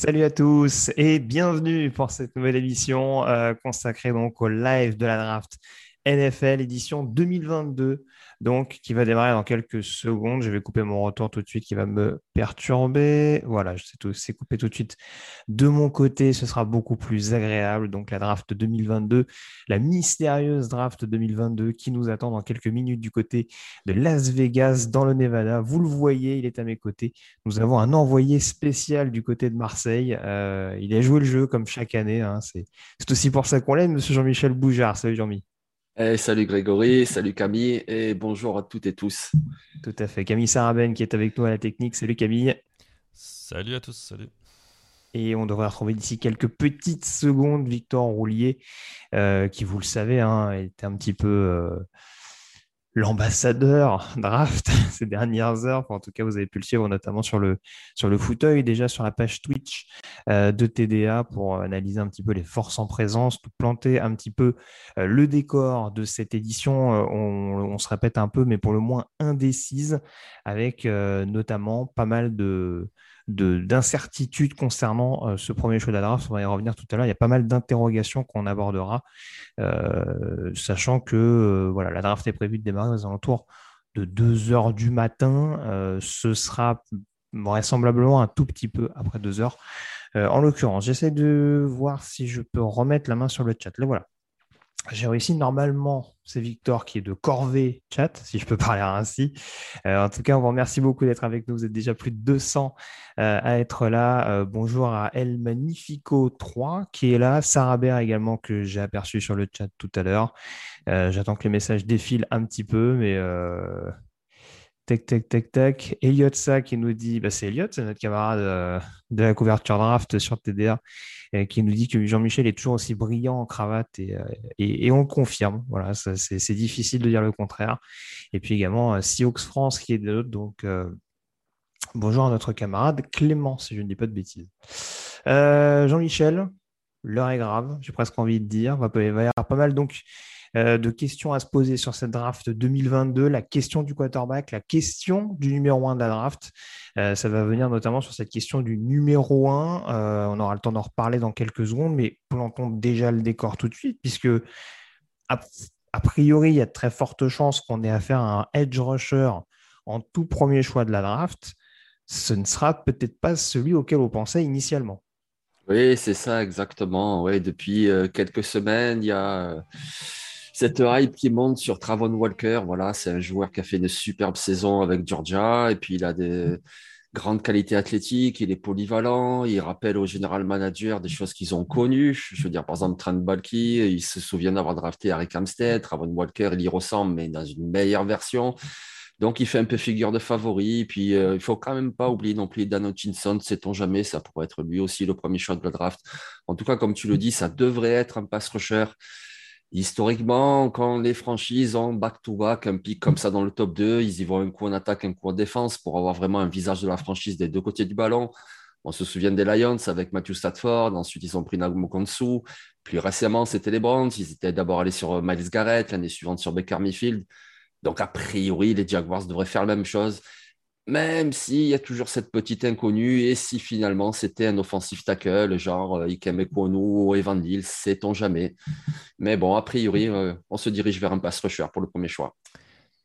Salut à tous et bienvenue pour cette nouvelle émission euh, consacrée donc au live de la draft NFL édition 2022 donc qui va démarrer dans quelques secondes. Je vais couper mon retour tout de suite qui va me perturber. Voilà, c'est coupé tout de suite de mon côté. Ce sera beaucoup plus agréable. Donc la draft 2022, la mystérieuse draft 2022 qui nous attend dans quelques minutes du côté de Las Vegas dans le Nevada. Vous le voyez, il est à mes côtés. Nous avons un envoyé spécial du côté de Marseille. Euh, il a joué le jeu comme chaque année. Hein. C'est, c'est aussi pour ça qu'on l'aime, Monsieur Jean-Michel Boujard. Salut Jean-Mi. Eh, salut Grégory, salut Camille et bonjour à toutes et tous. Tout à fait. Camille Saraben qui est avec nous à la technique. Salut Camille. Salut à tous, salut. Et on devrait retrouver d'ici quelques petites secondes Victor Roulier, euh, qui, vous le savez, hein, était un petit peu euh, l'ambassadeur draft ces dernières heures. en tout cas, vous avez pu le suivre notamment sur le, sur le fauteuil, déjà sur la page Twitch euh, de TDA pour analyser un petit peu les forces en présence, planter un petit peu euh, le décor de cette édition. Euh, on, on, se répète un peu, mais pour le moins indécise, avec notamment pas mal de d'incertitudes concernant euh, ce premier choix de la draft. On va y revenir tout à l'heure. Il y a pas mal d'interrogations qu'on abordera, euh, sachant que euh, voilà, la draft est prévue de démarrer aux alentours de 2 heures du matin. ce sera vraisemblablement un tout petit peu après 2 heures. en l'occurrence, j'essaie de voir si je peux remettre la main sur le chat. Là, voilà. J'ai réussi normalement, c'est Victor qui est de Corvée Chat, si je peux parler ainsi. Euh, en tout cas, on vous remercie beaucoup d'être avec nous. Vous êtes déjà plus de 200 euh, à être là. Euh, bonjour à El Magnifico 3 qui est là. Sarah Baer également que j'ai aperçu sur le chat tout à l'heure. J'attends que les messages défilent un petit peu, mais Tac, tac, tac, tac. Elliot Sa qui nous dit, bah, c'est Elliot, c'est notre camarade de la couverture draft sur TDA qui nous dit que Jean-Michel est toujours aussi brillant en cravate et, euh, et, on le confirme. Voilà, c'est difficile de dire le contraire. Et puis également euh, Sioux France qui est de l'autre. Donc euh, bonjour à notre camarade Clément, si je ne dis pas de bêtises. Jean-Michel, l'heure est grave, j'ai presque envie de dire. Il va y avoir pas mal donc euh, de questions à se poser sur cette draft 2022, la question du quarterback, la question du numéro 1 de la draft. Euh, ça va venir notamment sur cette question du numéro 1. Euh, on aura le temps d'en reparler dans quelques secondes, mais plantons déjà le décor tout de suite, puisque a, priori, il y a de très fortes chances qu'on ait affaire à un edge rusher en tout premier choix de la draft. Ce ne sera peut-être pas celui auquel on pensait initialement. Oui, c'est ça exactement. Oui, depuis quelques semaines, il y a cette hype qui monte sur Travon Walker, voilà, c'est un joueur qui a fait une superbe saison avec Georgia et puis il a des grandes qualités athlétiques, il est polyvalent, il rappelle au général manager des choses qu'ils ont connues. Je veux dire, par exemple, Trent Balky, il se souvient d'avoir drafté Harry Amstead, Travon Walker, il y ressemble, mais dans une meilleure version. Donc, il fait un peu figure de favori. Puis, euh, il faut quand même pas oublier non plus Dan Hutchinson, sait-on jamais, ça pourrait être lui aussi le premier choix de la draft. En tout cas, comme tu le dis, ça devrait être un pass rusher Historiquement, quand les franchises ont back-to-back, un pic comme ça dans le top 2, ils y vont un coup en attaque, un coup en défense pour avoir vraiment un visage de la franchise des deux côtés du ballon. On se souvient des Lions avec Matthew Stafford, ensuite ils ont pris Nagumo Konsu. Plus récemment, c'était les Browns. Ils étaient d'abord allés sur Miles Garrett, l'année suivante sur Baker Mayfield. Donc, a priori, les Jaguars devraient faire la même chose. Même s'il y a toujours cette petite inconnue, et si finalement c'était un offensif tackle, genre euh, Ikem ou Evan Neal, sait-on jamais. Mais bon, a priori, euh, on se dirige vers un pass rusher pour le premier choix.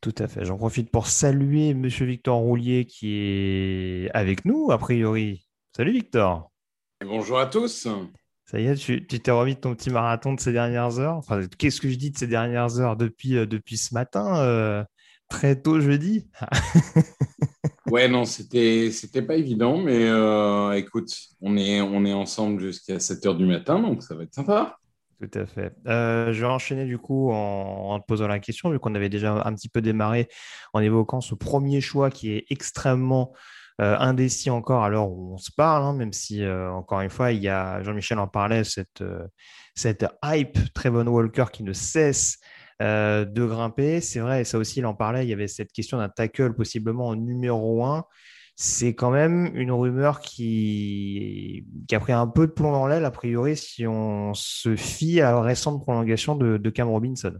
Tout à fait. J'en profite pour saluer Monsieur Victor Roulier qui est avec nous, a priori. Salut Victor. bonjour à tous. Ça y est, tu t'es remis de ton petit marathon de ces dernières heures? Enfin, qu'est-ce que je dis de ces dernières heures depuis, euh, depuis ce matin Très tôt jeudi Ouais, non, c'était c'était pas évident, mais euh, écoute, on est, on est ensemble jusqu'à 7 h du matin, donc ça va être sympa. Tout à fait. Euh, je vais enchaîner du coup en, te posant la question, vu qu'on avait déjà un petit peu démarré en évoquant ce premier choix qui est extrêmement euh, indécis encore à l'heure où on se parle, hein, même si, encore une fois, il y a, Jean-Michel en parlait, cette, cette hype Trevon Walker qui ne cesse euh, de grimper. C'est vrai, et ça aussi, il en parlait, il y avait cette question d'un tackle possiblement en numéro 1. C'est quand même une rumeur qui... qui, a pris un peu de plomb dans l'aile, a priori, si on se fie à la récente prolongation de, Cam Robinson.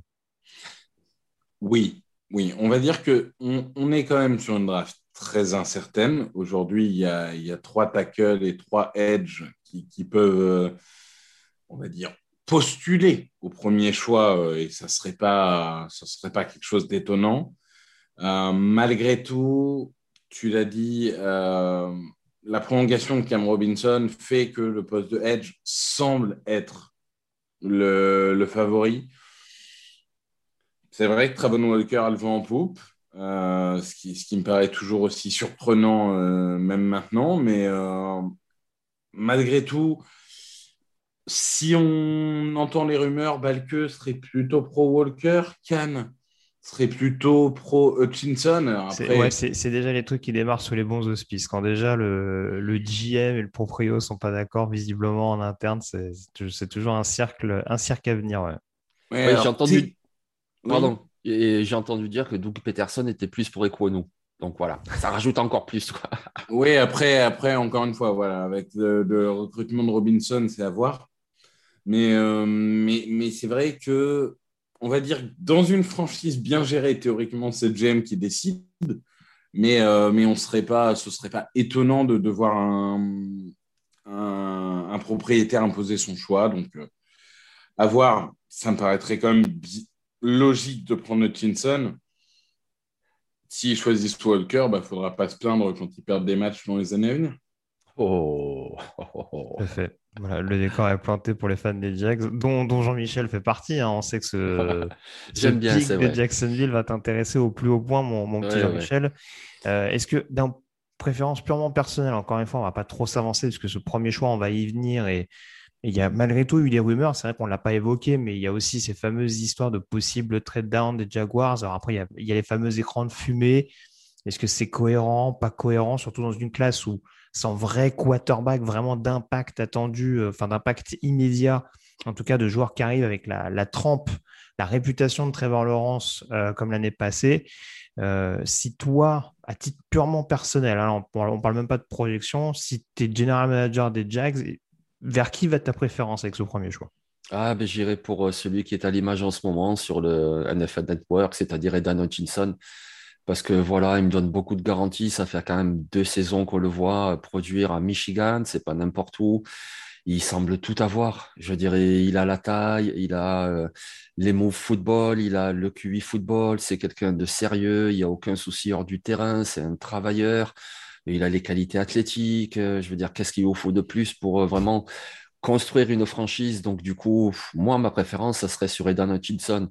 Oui, oui. On va dire qu'on on est quand même sur une draft très incertaine. Aujourd'hui, il y a, trois tackles et trois edge qui, qui peuvent, euh, on va dire, postuler au premier choix euh, et ça serait, pas, serait pas quelque chose d'étonnant. Euh, malgré tout, tu l'as dit, euh, la prolongation de Cam Robinson fait que le poste de Edge semble être le, favori. C'est vrai que Travon Walker a le vent en poupe, ce, qui, ce, qui, me paraît toujours aussi surprenant, même maintenant, mais malgré tout, si on entend les rumeurs, Balke serait plutôt pro Walker, Khan serait plutôt pro Hutchinson. C'est déjà les trucs qui démarrent sous les bons auspices. Quand déjà le, le GM et le proprio sont pas d'accord, visiblement en interne, c'est toujours un cercle, un cercle à venir. j'ai entendu. Pardon. j'ai entendu dire que Doug Peterson était plus pour Equonu. Donc voilà, ça rajoute encore plus. Oui, après, après, encore une fois, voilà, avec le recrutement de Robinson, c'est à voir. Euh, mais, mais, c'est vrai que, on va dire, dans une franchise bien gérée, théoriquement, c'est GM qui décide. Mais, euh, mais on serait pas, ce ne serait pas étonnant de, de voir un, un, propriétaire imposer son choix. Donc, euh, à voir, ça me paraîtrait quand même logique de prendre Hutchinson. S'ils choisissent Walker, il bah, ne faudra pas se plaindre quand ils perdent des matchs dans les années à venir. Oh, Parfait. Voilà, le décor est planté pour les fans des Jags, dont, dont Jean-Michel fait partie. Hein. On sait que ce, J'aime bien, pic de Jacksonville va t'intéresser au plus haut point, mon, mon petit Jean-Michel. Euh, est-ce que, d'un préférence purement personnelle, encore une fois, on ne va pas trop s'avancer, parce que ce premier choix, on va y venir. Et il y a malgré tout eu des rumeurs, c'est vrai qu'on ne l'a pas évoqué, mais il y a aussi ces fameuses histoires de possibles trade down des Jaguars. Alors après, il y a, il y a les fameux écrans de fumée. Est-ce que c'est cohérent, pas cohérent, surtout dans une classe où sans vrai quarterback vraiment d'impact attendu, euh, enfin d'impact immédiat, en tout cas de joueurs qui arrivent avec la, trempe, la réputation de Trevor Lawrence euh, comme l'année passée. Euh, si toi, à titre purement personnel, hein, on ne parle même pas de projection, si tu es general manager des Jags, vers qui va ta préférence avec ce premier choix? Ah, ben, j'irai pour celui qui est à l'image en ce moment sur le NFL Network, c'est-à-dire Edan Hutchinson parce que voilà, il me donne beaucoup de garanties. Ça fait quand même deux saisons qu'on le voit euh, produire à Michigan, c'est pas n'importe où. Il semble tout avoir. Je dirais, il a la taille, il a euh, les mots football, il a le QI football. C'est quelqu'un de sérieux. Il n'y a aucun souci hors du terrain. C'est un travailleur. Il a les qualités athlétiques. Euh, je veux dire, qu'est-ce qu'il faut de plus pour vraiment construire une franchise? Donc, du coup, moi, ma préférence, ça serait sur Edan Hutchinson.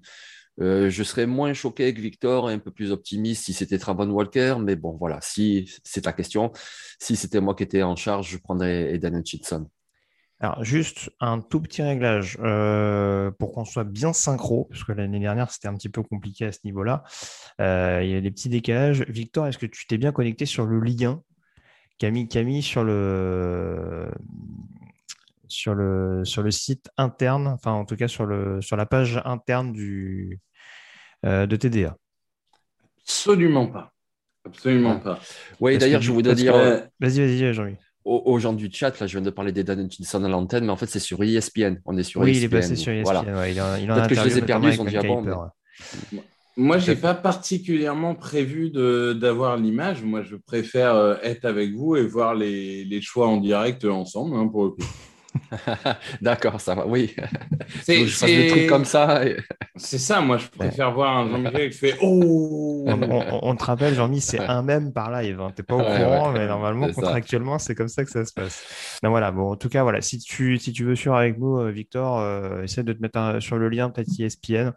Euh, je serais moins choqué que Victor et un peu plus optimiste si c'était Travon Walker, mais bon, voilà, si c'est ta question, si c'était moi qui étais en charge, je prendrais Eden Hutchinson. Alors, juste un tout petit réglage euh, pour qu'on soit bien synchro, parce que l'année dernière, c'était un petit peu compliqué à ce niveau-là. Euh, il y a des petits décalages. Victor, est-ce que tu t'es bien connecté sur le lien Camille, Camille, sur le, sur le, sur le site interne, enfin en tout cas sur, le, sur la page interne du, euh, de TDA Absolument pas. Absolument pas. Oui, d'ailleurs, je voudrais dire. Euh, vas-y, vas-y, Jean-Louis. Aux, gens du chat, là, je viens de parler des Dan Hutchinson à l'antenne, mais en fait, c'est sur ESPN. On est sur oui, ESPN. il est passé sur ESPN. Peut-être que je les ai perdus, ils ont dit bon. Moi, j'ai pas particulièrement prévu d'avoir l'image. Moi, je préfère euh, être avec vous et voir les, les choix en direct ensemble, hein, pour le coup. D'accord, ça va, oui. C'est, je fasse des trucs comme ça. C'est ça, moi je préfère voir un Jean-Michel qui fait Oh on, te rappelle, Jean-Mi, c'est un même par live. Hein. Tu n'es pas au courant, mais normalement, contractuellement, c'est comme ça que ça se passe. Non, voilà, bon, en tout cas, voilà, si tu, si tu veux suivre avec nous, euh, Victor, euh, essaie de te mettre sur le lien, peut-être ESPN.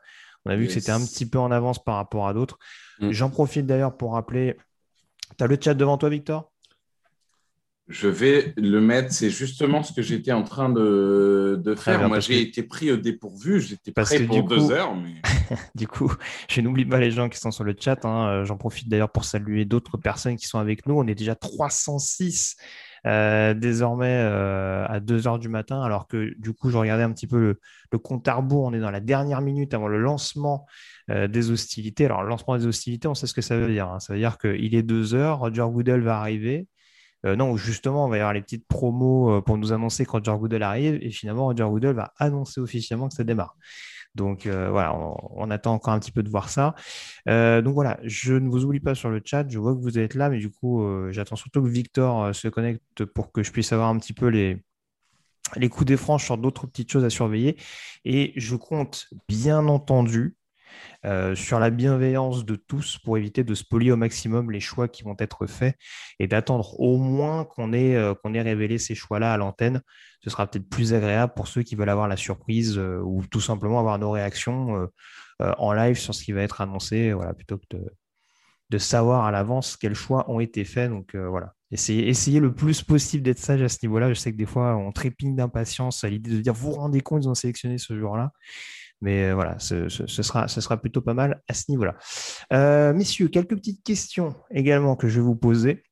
On a vu que c'était un petit peu en avance par rapport à d'autres. Mm. J'en profite d'ailleurs pour rappeler. Tu as le chat devant toi, Victor? Je vais le mettre. C'est justement ce que j'étais en train de, faire. Moi, j'ai été pris au dépourvu. J'étais prêt pour deux heures. Mais... du coup, je n'oublie pas les gens qui sont sur le chat. Hein. Euh, j'en profite d'ailleurs pour saluer d'autres personnes qui sont avec nous. On est déjà 306 euh, désormais euh, à 2 heures du matin, alors que du coup, je regardais un petit peu le, compte à rebours. On est dans la dernière minute avant le lancement des hostilités. Alors, le lancement des hostilités, on sait ce que ça veut dire. Hein. Ça veut dire qu'il est 2 heures, Roger Goodell va arriver. Euh, non, justement, on va y avoir les petites promos euh, pour nous annoncer quand Roger Goodell arrive. Et finalement, Roger Goodell va annoncer officiellement que ça démarre. Donc euh, voilà, on, attend encore un petit peu de voir ça. donc voilà, je ne vous oublie pas sur le chat, je vois que vous êtes là, mais du coup, j'attends surtout que Victor se connecte pour que je puisse avoir un petit peu les, coups des franches sur d'autres petites choses à surveiller. Et je compte bien entendu euh, sur la bienveillance de tous pour éviter de spolier au maximum les choix qui vont être faits et d'attendre au moins qu'on ait, euh, révélé ces choix-là à l'antenne. Ce sera peut-être plus agréable pour ceux qui veulent avoir la surprise euh, ou tout simplement avoir nos réactions en live sur ce qui va être annoncé, plutôt que de, savoir à l'avance quels choix ont été faits. Donc voilà, essayez, le plus possible d'être sage à ce niveau-là. Je sais que des fois, on trépigne d'impatience à l'idée de dire, vous vous rendez compte, ils ont sélectionné ce jour-là. Mais euh, voilà, ce, sera, ce sera plutôt pas mal à ce niveau-là. Euh, messieurs, quelques petites questions également que je vais vous poser.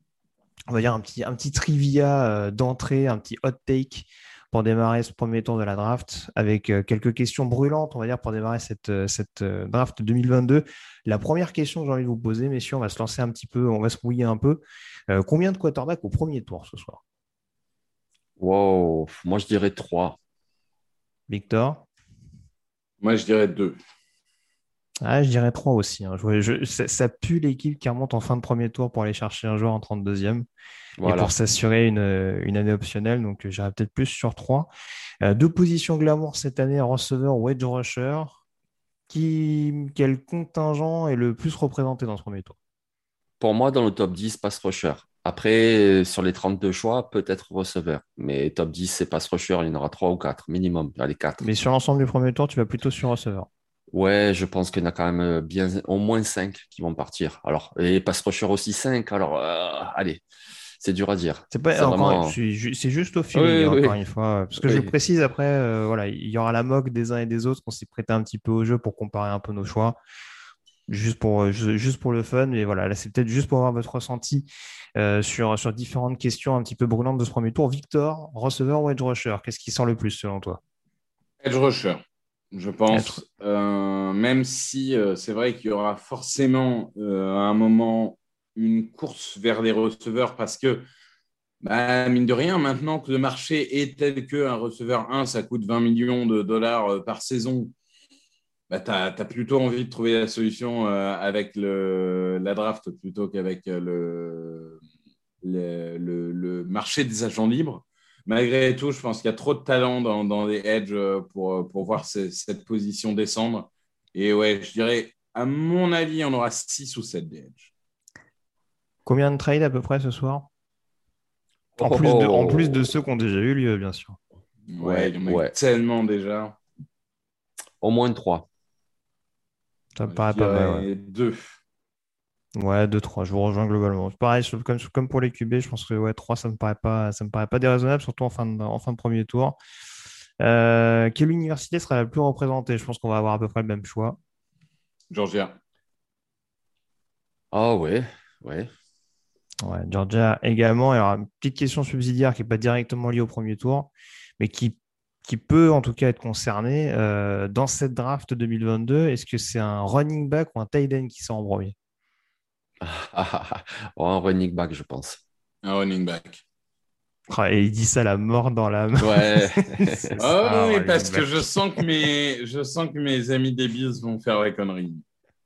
On va dire un petit, un petit trivia euh, d'entrée, un petit hot take pour démarrer ce premier tour de la draft avec quelques questions brûlantes, on va dire, pour démarrer cette, cette draft 2022. La première question que j'ai envie de vous poser, messieurs, on va se lancer un petit peu, on va se mouiller un peu. combien de quarterbacks au premier tour ce soir? Wow, moi je dirais trois. Victor? Moi, je dirais deux. Ah, je dirais trois aussi. Hein. ça, pue l'équipe qui remonte en fin de premier tour pour aller chercher un joueur en 32e et pour s'assurer une, année optionnelle. Donc, j'irais peut-être plus sur trois. Euh, deux positions glamour cette année, receveur ou edge rusher. Qui, quel contingent est le plus représenté dans ce premier tour? Pour moi, dans le top 10, pass rusher. Après, sur les 32 choix, peut-être receveur. Mais top 10, c'est pass rusher, il y en aura 3 ou 4 minimum. Allez, 4. Mais sur l'ensemble du premier tour, tu vas plutôt sur receveur. Ouais, je pense qu'il y en a quand même bien, au moins 5 qui vont partir. Alors, et pass rusher aussi 5. Alors, euh, allez, c'est dur à dire. C'est pas c'est juste au feeling, encore une fois. Parce que je précise après, euh, voilà, il y aura la moque des uns et des autres. On s'est prêté un petit peu au jeu pour comparer un peu nos choix juste pour, euh, juste pour le fun. Mais voilà, là, c'est peut-être juste pour avoir votre ressenti euh, sur, sur différentes questions un petit peu brûlantes de ce premier tour. Victor, receveur ou edge rusher? Qu'est-ce qui sort le plus selon toi? Edge rusher, je pense. Euh, même si c'est vrai qu'il y aura forcément à un moment une course vers les receveurs parce que, bah, mine de rien, maintenant que le marché est tel qu'un receveur 1, ça coûte 20 millions de dollars par saison bah, tu as, plutôt envie de trouver la solution euh, avec le, la draft plutôt qu'avec euh, le, le, marché des agents libres. Malgré tout, je pense qu'il y a trop de talent dans, dans les edges euh, pour, pour voir cette position descendre. Et ouais, je dirais, à mon avis, on aura 6 ou 7 des edges. Combien de trades à peu près ce soir? En, plus de, en plus de ceux qui ont déjà eu lieu, bien sûr. Ouais, il y en a tellement déjà. Au moins 3. Ça me paraît pas mal. Deux. Ouais, deux, trois. Je vous rejoins globalement. Pareil, comme, comme pour les QB, je pense que ouais, trois, ça me paraît pas, ça me paraît pas déraisonnable, surtout en fin de, en fin de premier tour. Euh, quelle université sera la plus représentée? Je pense qu'on va avoir à peu près le même choix. Georgia. Ah ouais, ouais. Ouais, Georgia également. Alors, une petite question subsidiaire qui n'est pas directement liée au premier tour, mais qui qui peut en tout cas être concerné euh, dans cette draft 2022 Est-ce que c'est un running back ou un tight end qui sort en premier? Un running back, je pense. Un running back. Ah, et il dit ça la mort dans l'âme. Ouais. oh, oui, parce que je sens que mes, je sens que mes amis débiles vont faire la connerie.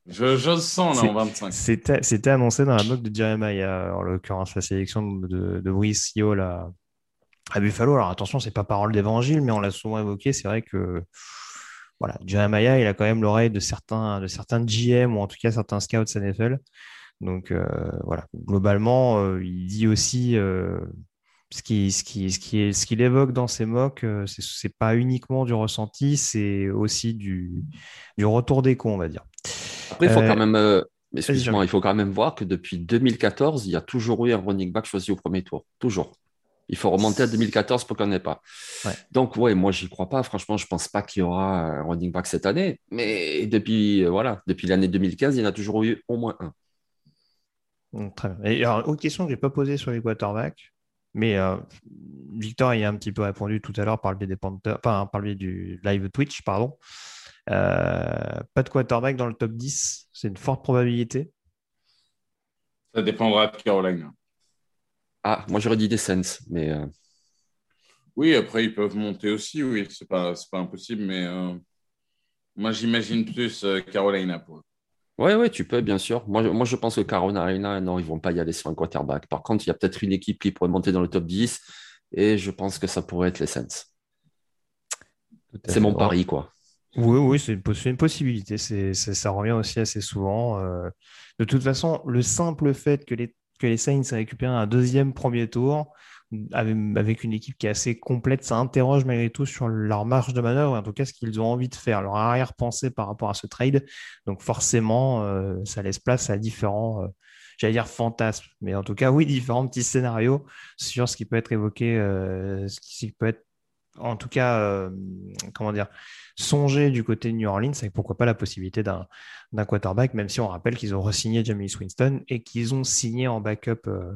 Je, je sens là en 25. C'était annoncé dans la moque de Jeremiah, en l'occurrence, la sélection de, de Brice à, à Buffalo. Alors attention, c'est pas parole d'évangile, mais on l'a souvent évoqué. C'est vrai que voilà, Jeremiah, il a quand même l'oreille de certains, de certains GM ou en tout cas certains scouts NFL. Donc euh, voilà, globalement, euh, il dit aussi euh, ce qu'il ce qui, ce qui, ce qu'il évoque dans ses mocks, c'est, c'est pas uniquement du ressenti, c'est aussi du, du retour des cons, on va dire. Après, il faut quand même. Excuse-moi, il faut quand même voir que depuis 2014, il y a toujours eu un running back choisi au premier tour. Toujours. Il faut remonter à 2014 pour qu'on n'ait pas. Donc, ouais, moi, j'y crois pas. Franchement, je pense pas qu'il y aura un running back cette année. Mais depuis, euh, voilà, depuis l'année 2015, il y en a toujours eu au moins un. Mm, très bien. Et alors, autre question que je n'ai pas posée sur les quarterbacks, mais euh, Victor y a un petit peu répondu tout à l'heure par le biais des par le biais du live Twitch, pardon. Euh, pas de quarterback dans le top 10, c'est une forte probabilité? Ça dépendra de Caroline. Ah, moi j'aurais dit des Sens, mais. Euh, oui, après ils peuvent monter aussi, oui, c'est pas, pas impossible, mais euh, moi j'imagine plus euh, Carolina pour eux. Oui, ouais, tu peux, bien sûr. Moi, moi, je pense que Carolina, non, ils vont pas y aller sur un quarterback. Par contre, il y a peut-être une équipe qui pourrait monter dans le top 10 et je pense que ça pourrait être les Sens. C'est mon pari, quoi. Oui, oui, c'est une, possibilité. ça revient aussi assez souvent. de toute façon, le simple fait que les que les Saints récupéré un deuxième premier tour avec une équipe qui est assez complète, ça interroge malgré tout sur leur marge de manœuvre, en tout cas ce qu'ils ont envie de faire, leur arrière-pensée par rapport à ce trade. Donc forcément, euh, ça laisse place à différents, euh, j'allais dire fantasmes, mais en tout cas, oui, différents petits scénarios sur ce qui peut être évoqué, euh, ce qui peut être en tout cas, comment dire, songer du côté de New Orleans avec pourquoi pas la possibilité d'un, quarterback, même si on rappelle qu'ils ont re-signé Jamie Winston et qu'ils ont signé en backup euh,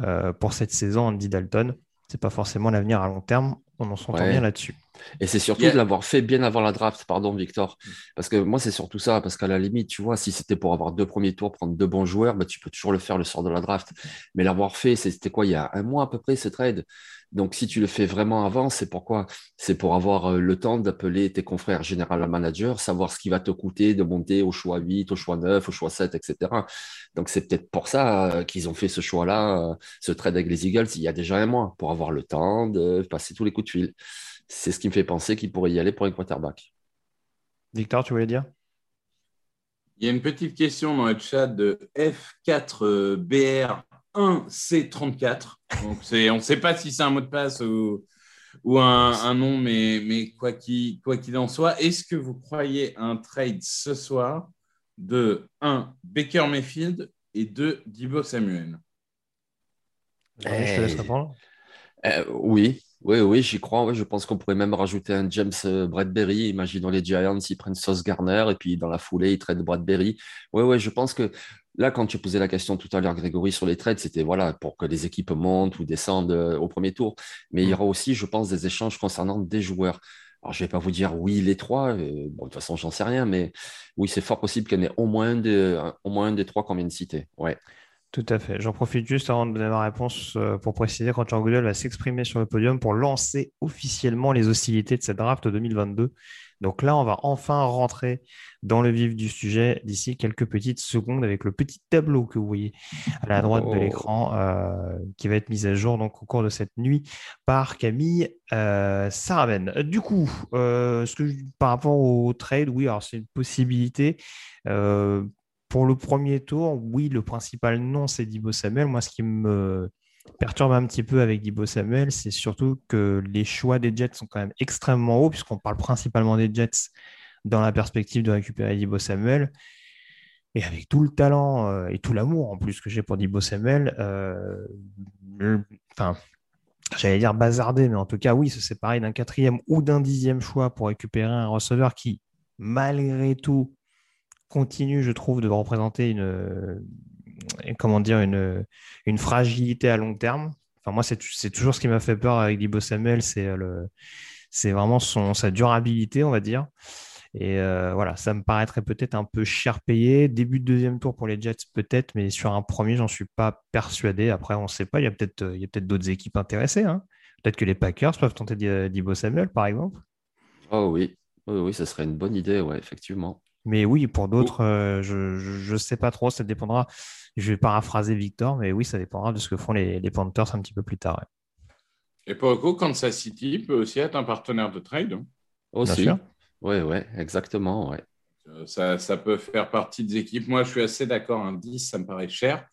euh, pour cette saison Andy Dalton. C'est pas forcément l'avenir à long terme. On en s'entend bien là-dessus. Et c'est surtout de l'avoir fait bien avant la draft, pardon Victor. Parce que moi, c'est surtout ça, parce qu'à la limite, tu vois, si c'était pour avoir deux premiers tours, prendre deux bons joueurs, bah, tu peux toujours le faire le sort de la draft. Mais l'avoir fait, c'était quoi, il y a un mois à peu près, ce trade? Donc, si tu le fais vraiment avant, c'est pourquoi C'est pour avoir euh, le temps d'appeler tes confrères général manager, savoir ce qui va te coûter de monter au choix 8, au choix 9, au choix 7, etc. Donc, c'est peut-être pour ça euh, qu'ils ont fait ce choix-là, euh, ce trade avec les Eagles, il y a déjà un mois, pour avoir le temps de passer tous les coups de fil. C'est ce qui me fait penser qu'ils pourraient y aller pour un quarterback. Victor, tu voulais dire? Il y a une petite question dans le chat de F4BR 1C34. Donc on ne sait pas si c'est un mot de passe ou, ou un, nom, mais, mais quoi qu'il en soit, est-ce que vous croyez un trade ce soir de 1 Baker Mayfield et 2 Dibo Samuel? Je te laisse répondre. Euh, oui, oui, oui, j'y crois. je pense qu'on pourrait même rajouter un James euh, Bradbury. Imaginons les Giants, ils prennent Sauce Garner et puis dans la foulée, ils traitent Bradbury. Oui, oui, je pense que là, quand tu posais la question tout à l'heure, Grégory, sur les trades, c'était voilà, pour que les équipes montent ou descendent euh, au premier tour. Mais il y mm. aura aussi, je pense, des échanges concernant des joueurs. Alors, je ne vais pas vous dire oui, les trois. Euh, bon, de toute façon, j'en sais rien, mais oui, c'est fort possible qu'il y en ait au moins, de, au moins un des trois qu'on vient de citer. Ouais. Tout à fait. J'en profite juste avant de donner ma réponse euh, pour préciser quand Jean Goodell va s'exprimer sur le podium pour lancer officiellement les hostilités de cette draft 2022. Donc là, on va enfin rentrer dans le vif du sujet d'ici quelques petites secondes avec le petit tableau que vous voyez à la droite de oh. l'écran euh, qui va être mis à jour donc, au cours de cette nuit par Camille euh, Saraven. Du coup, ce que, par rapport au trade, oui, alors c'est une possibilité. Pour le premier tour, oui, le principal nom, c'est Dibo Samuel. Moi, ce qui me perturbe un petit peu avec Dibo Samuel, c'est surtout que les choix des Jets sont quand même extrêmement hauts, puisqu'on parle principalement des Jets dans la perspective de récupérer Dibo Samuel. Et avec tout le talent euh, et tout l'amour en plus que j'ai pour Dibo Samuel, euh, enfin, j'allais dire bazarder, mais en tout cas, oui, se séparer d'un quatrième ou d'un dixième choix pour récupérer un receveur qui, malgré tout, continue, je trouve, de représenter une, euh, comment dire, une, une fragilité à long terme. Enfin, moi, c'est toujours ce qui m'a fait peur avec Dibo Samuel, c'est euh, c'est vraiment son, sa durabilité, on va dire. Et euh, voilà, ça me paraîtrait peut-être un peu cher payé. Début de deuxième tour pour les Jets, peut-être, mais sur un premier, j'en suis pas persuadé. Après, on ne sait pas, il y a peut-être peut d'autres équipes intéressées. Hein. Peut-être que les Packers peuvent tenter Dibo Samuel, par exemple. Oh oui, oui, oui, ça serait une bonne idée, ouais, effectivement. Mais oui, pour d'autres, euh, je ne sais pas trop, ça dépendra. Je vais paraphraser Victor, mais oui, ça dépendra de ce que font les, les Panthers un petit peu plus tard. Et pour le coup, Kansas City peut aussi être un partenaire de trade. Hein. Aussi. Oui, oui, exactement. Ouais. Euh, ça, ça, peut faire partie des équipes. Moi, je suis assez d'accord. Un 10, ça me paraît cher.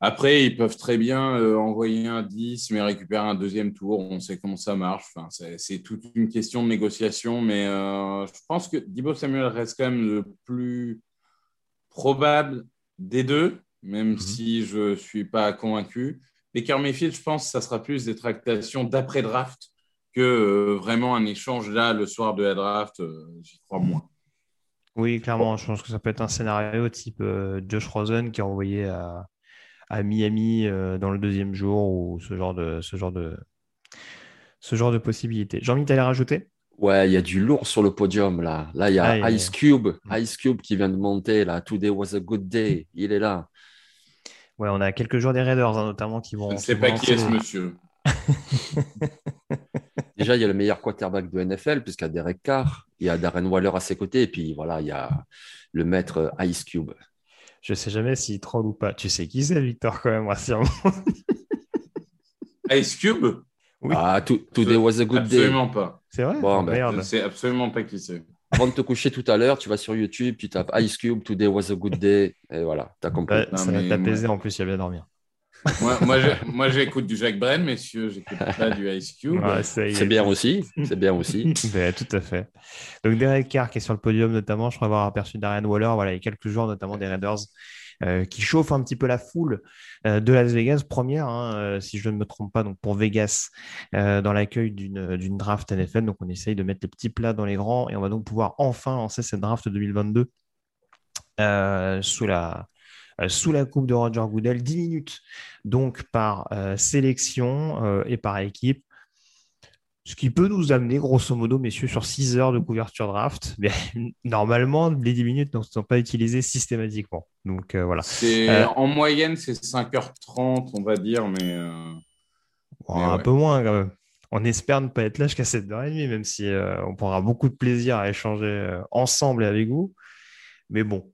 Après, ils peuvent très bien euh, envoyer un 10, mais récupérer un deuxième tour. On sait comment ça marche. Enfin, c'est toute une question de négociation. Mais euh, je pense que Dibo Samuel reste quand même le plus probable des deux, même mhm. si je ne suis pas convaincu. Baker Mayfield, je pense que ça sera plus des tractations d'après-draft que euh, vraiment un échange là, le soir de la draft. J'y crois moins. Oui, clairement. Je pense que ça peut être un scénario type Josh Rosen qui a envoyé à à Miami euh, dans le deuxième jour ou ce genre de, ce genre de, ce genre de possibilités. Jean-Mi, tu allais rajouter Ouais, il y a du lourd sur le podium là. Là, il y a Ice Cube, mm. Ice Cube qui vient de monter là. Today was a good day. Il est là. Ouais, on a quelques jours des Raiders hein, notamment qui vont. Je ne sais pas qui est ce monsieur. Déjà, il y a le meilleur quarterback de NFL, puisqu'il y a Derek Carr, il y a Darren Waller à ses côtés, et puis voilà, il y a le maître Ice Cube. Je sais jamais s'il troll ou pas. Tu sais qui c'est, Victor, quand même, rassure Ice Cube? Oui. Ah, today was a good day. Absolument pas. C'est vrai? Bon, ben, Je ne sais absolument pas qui c'est. Avant de te coucher tout à l'heure, tu vas sur YouTube, tu tapes Ice Cube, Today was a good day, et voilà, tu as compris. ça va t'apaiser, en plus, il y bien dormir. Moi, j'écoute du Jacques Brel, messieurs, j'écoute pas du Ice Cube. c'est bien aussi, c'est bien aussi. tout à fait. Donc Derek Carr qui est sur le podium notamment, je crois avoir aperçu Darren Waller, voilà, il y a quelques jours notamment des Raiders euh, qui chauffent un petit peu la foule euh, de Las Vegas, première, hein, euh, si je ne me trompe pas, donc pour Vegas dans l'accueil d'une draft NFL. Donc on essaye de mettre les petits plats dans les grands et on va donc pouvoir enfin lancer cette draft 2022 sous la sous la coupe de Roger Goodell, 10 minutes donc par euh, sélection euh, et par équipe. Ce qui peut nous amener, grosso modo, messieurs, sur 6 heures de couverture draft. Mais normalement, les 10 minutes ne sont pas utilisées systématiquement. Donc voilà. En moyenne, c'est 5h30, on va dire, mais. un peu moins quand même. On espère ne pas être là jusqu'à 7h30, même si on prendra beaucoup de plaisir à échanger ensemble et avec vous. Mais bon,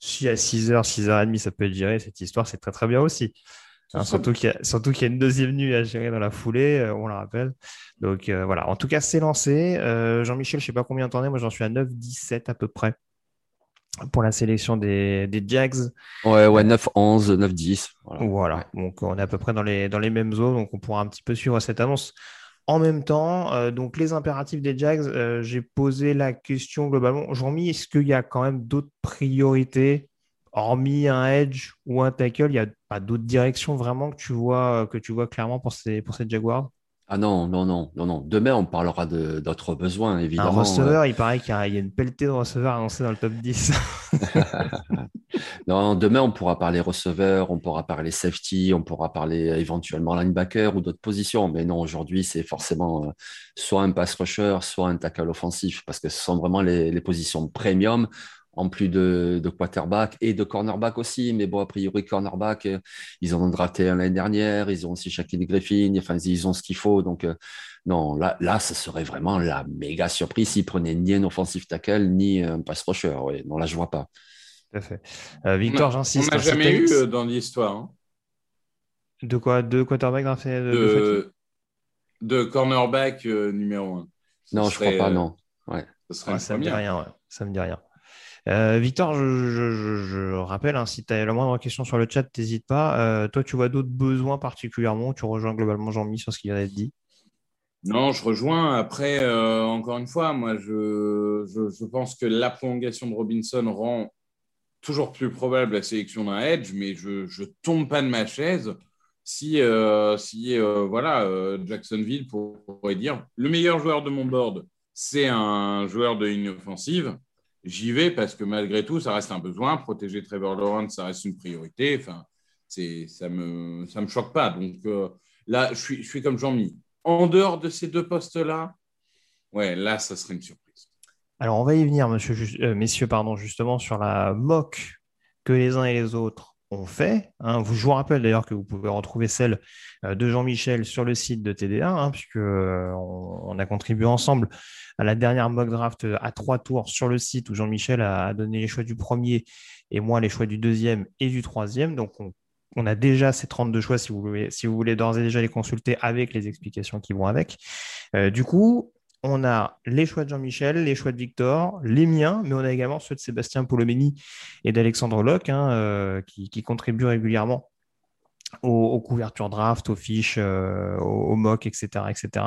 si à 6h, 6h30, ça peut être géré, cette histoire, c'est très très bien aussi. Hein, surtout qu'il y, a une deuxième nuit à gérer dans la foulée, euh, on la rappelle. Donc euh, voilà, en tout cas, c'est lancé. Euh, Jean-Michel, je ne sais pas combien t'en es, moi j'en suis à 9-17 à peu près pour la sélection des, Jags. Ouais, ouais, 9-11, 9-10. Voilà. voilà. donc on est à peu près dans les, dans les mêmes zones, donc on pourra un petit peu suivre cette annonce. En même temps, euh, donc les impératifs des Jags, euh, j'ai posé la question globalement. Jean-Mi, est-ce qu'il y a quand même d'autres priorités, hormis un edge ou un tackle? Il n'y a pas d'autres directions vraiment que tu vois, que tu vois clairement pour ces Jaguars? Ah non, non, non, non, non. Demain, on parlera d'autres besoins, évidemment. Un receveur, il paraît qu'il y, a une pelletée de receveurs annoncés dans le top 10. non, demain, on pourra parler receveur, on pourra parler safety, on pourra parler éventuellement linebacker ou d'autres positions. Mais non, aujourd'hui, c'est forcément euh, soit un pass rusher, soit un tackle offensif, parce que ce sont vraiment les, les positions premium en plus de, quarterback et de cornerback aussi. Mais bon, a priori, cornerback, euh, ils en ont drafté un l'année dernière. Ils ont aussi Shaquille Griffin. Enfin, ils ont ce qu'il faut. Donc, euh, non, là, là, ce serait vraiment la méga surprise s'ils prenaient ni un offensive tackle, ni un pass rusher. Ouais, non, là, je vois pas. Tout à fait. Euh, Victor, j'insiste. On n'a jamais eu dans l'histoire. Hein. De quoi? De quarterback drafté de, de, cornerback numéro un. Non, je crois pas, non. Ouais. Ça, me dit rien, ça me dit rien. Euh, Victor, je, rappelle, hein, si tu as la moindre question sur le chat, n'hésite pas. Euh, toi, tu vois d'autres besoins particulièrement Tu rejoins globalement Jean-Mi sur ce qu'il vient d'être dit? Non, je rejoins. Après, euh, encore une fois, moi, je, pense que la prolongation de Robinson rend toujours plus probable la sélection d'un edge, mais je ne tombe pas de ma chaise si, si voilà, Jacksonville pourrait dire le meilleur joueur de mon board, c'est un joueur de ligne offensive j'y vais parce que malgré tout, ça reste un besoin. Protéger Trevor Lawrence, ça reste une priorité. Enfin, ça ne me, ça me choque pas. Donc euh, là, je suis, je suis comme Jean-Mi. En dehors de ces deux postes-là, ouais, là, ça serait une surprise. Alors, on va y venir, monsieur, euh, messieurs, pardon, justement, sur la moque que les uns et les autres ont fait. Hein. Je vous rappelle d'ailleurs que vous pouvez retrouver celle euh, de Jean-Michel sur le site de TDA, hein, puisque euh, on, a contribué ensemble à la dernière mock draft euh, à trois tours sur le site où Jean-Michel a, donné les choix du premier et moi les choix du deuxième et du troisième. Donc on, a déjà ces 32 choix si vous voulez, si vous voulez d'ores et déjà les consulter avec les explications qui vont avec. du coup, on a les choix de Jean-Michel, les choix de Victor, les miens, mais on a également ceux de Sébastien Polomeni et d'Alexandre Locke, hein, euh, qui, contribuent régulièrement aux, couvertures draft, aux fiches, euh, aux, mock, etc., etc.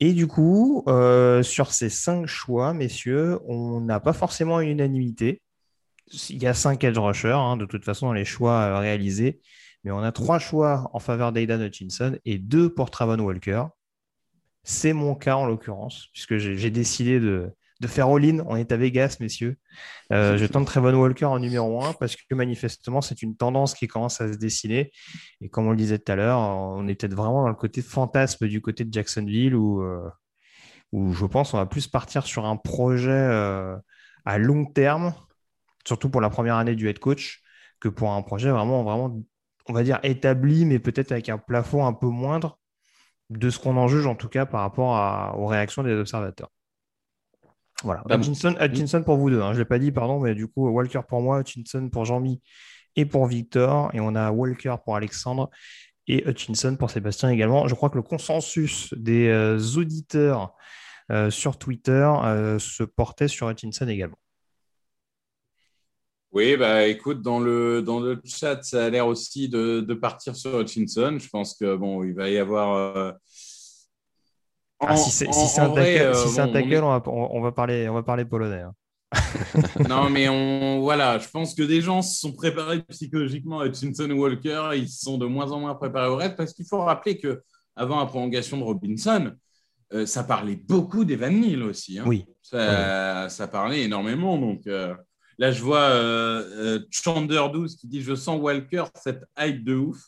Et du coup, euh, sur ces cinq choix, messieurs, on n'a pas forcément une unanimité. Il y a cinq edge rushers, hein, de toute façon, dans les choix réalisés. Mais on a trois choix en faveur d'Aidan Hutchinson et deux pour Travon Walker. C'est mon cas en l'occurrence, puisque j'ai décidé de, faire all-in. On est à Vegas, messieurs. Euh, je tente Trevon Walker en numéro 1 parce que manifestement, c'est une tendance qui commence à se dessiner. Et comme on le disait tout à l'heure, on est peut-être vraiment dans le côté fantasme du côté de Jacksonville où, euh, où je pense qu'on va plus partir sur un projet euh, à long terme, surtout pour la première année du head coach, que pour un projet vraiment, vraiment on va dire établi, mais peut-être avec un plafond un peu moindre de ce qu'on en juge en tout cas par rapport aux réactions des observateurs. Voilà. Bah, Hutchinson, pour vous deux. Hein. Je ne l'ai pas dit, pardon, mais du coup, Walker pour moi, Hutchinson pour Jean-Mi et pour Victor. Et on a Walker pour Alexandre et Hutchinson pour Sébastien également. Je crois que le consensus des euh, auditeurs euh, sur Twitter euh, se portait sur Hutchinson également. Oui, bah écoute, dans le, dans le chat, ça a l'air aussi de, de, partir sur Hutchinson. Je pense que bon, il va y avoir. Euh, ah, si c'est si un tackle, si un tackle on, va, on, va, parler, on va parler polonais. Hein. non, mais on, voilà, je pense que des gens se sont préparés psychologiquement à Hutchinson ou Walker. Ils sont de moins en moins préparés au reste parce qu'il faut rappeler que avant la prolongation de Robinson, euh, ça parlait beaucoup d'Evan Neal aussi. Hein. Oui. Ça, ça, parlait énormément. Donc. Euh, Là, je vois euh, euh Chander 12 qui dit Je sens Walker, cette hype de ouf.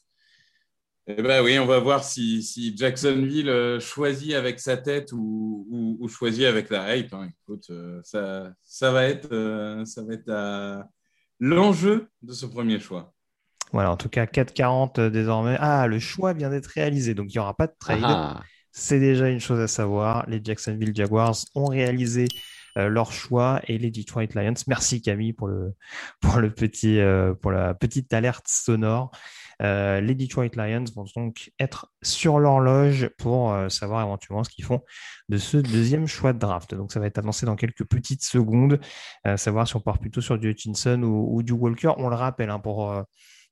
Eh ben oui, on va voir si, Jacksonville euh, choisit avec sa tête ou, choisit avec la hype. Hein. Écoute, euh, ça, ça, va être, ça va être l'enjeu de ce premier choix. Voilà, en tout cas, 4,40 désormais. Ah, le choix vient d'être réalisé, donc il n'y aura pas de trade. Ah. C'est déjà une chose à savoir. Les Jacksonville Jaguars ont réalisé euh, leur choix et les Detroit Lions. Merci Camille pour le pour le petit euh, pour la petite alerte sonore. Euh, les Detroit Lions vont donc être sur l'horloge pour savoir éventuellement ce qu'ils font de ce deuxième choix de draft. Donc ça va être avancé dans quelques petites secondes, savoir si on part plutôt sur du Hutchinson ou, du Walker. On le rappelle, hein, pour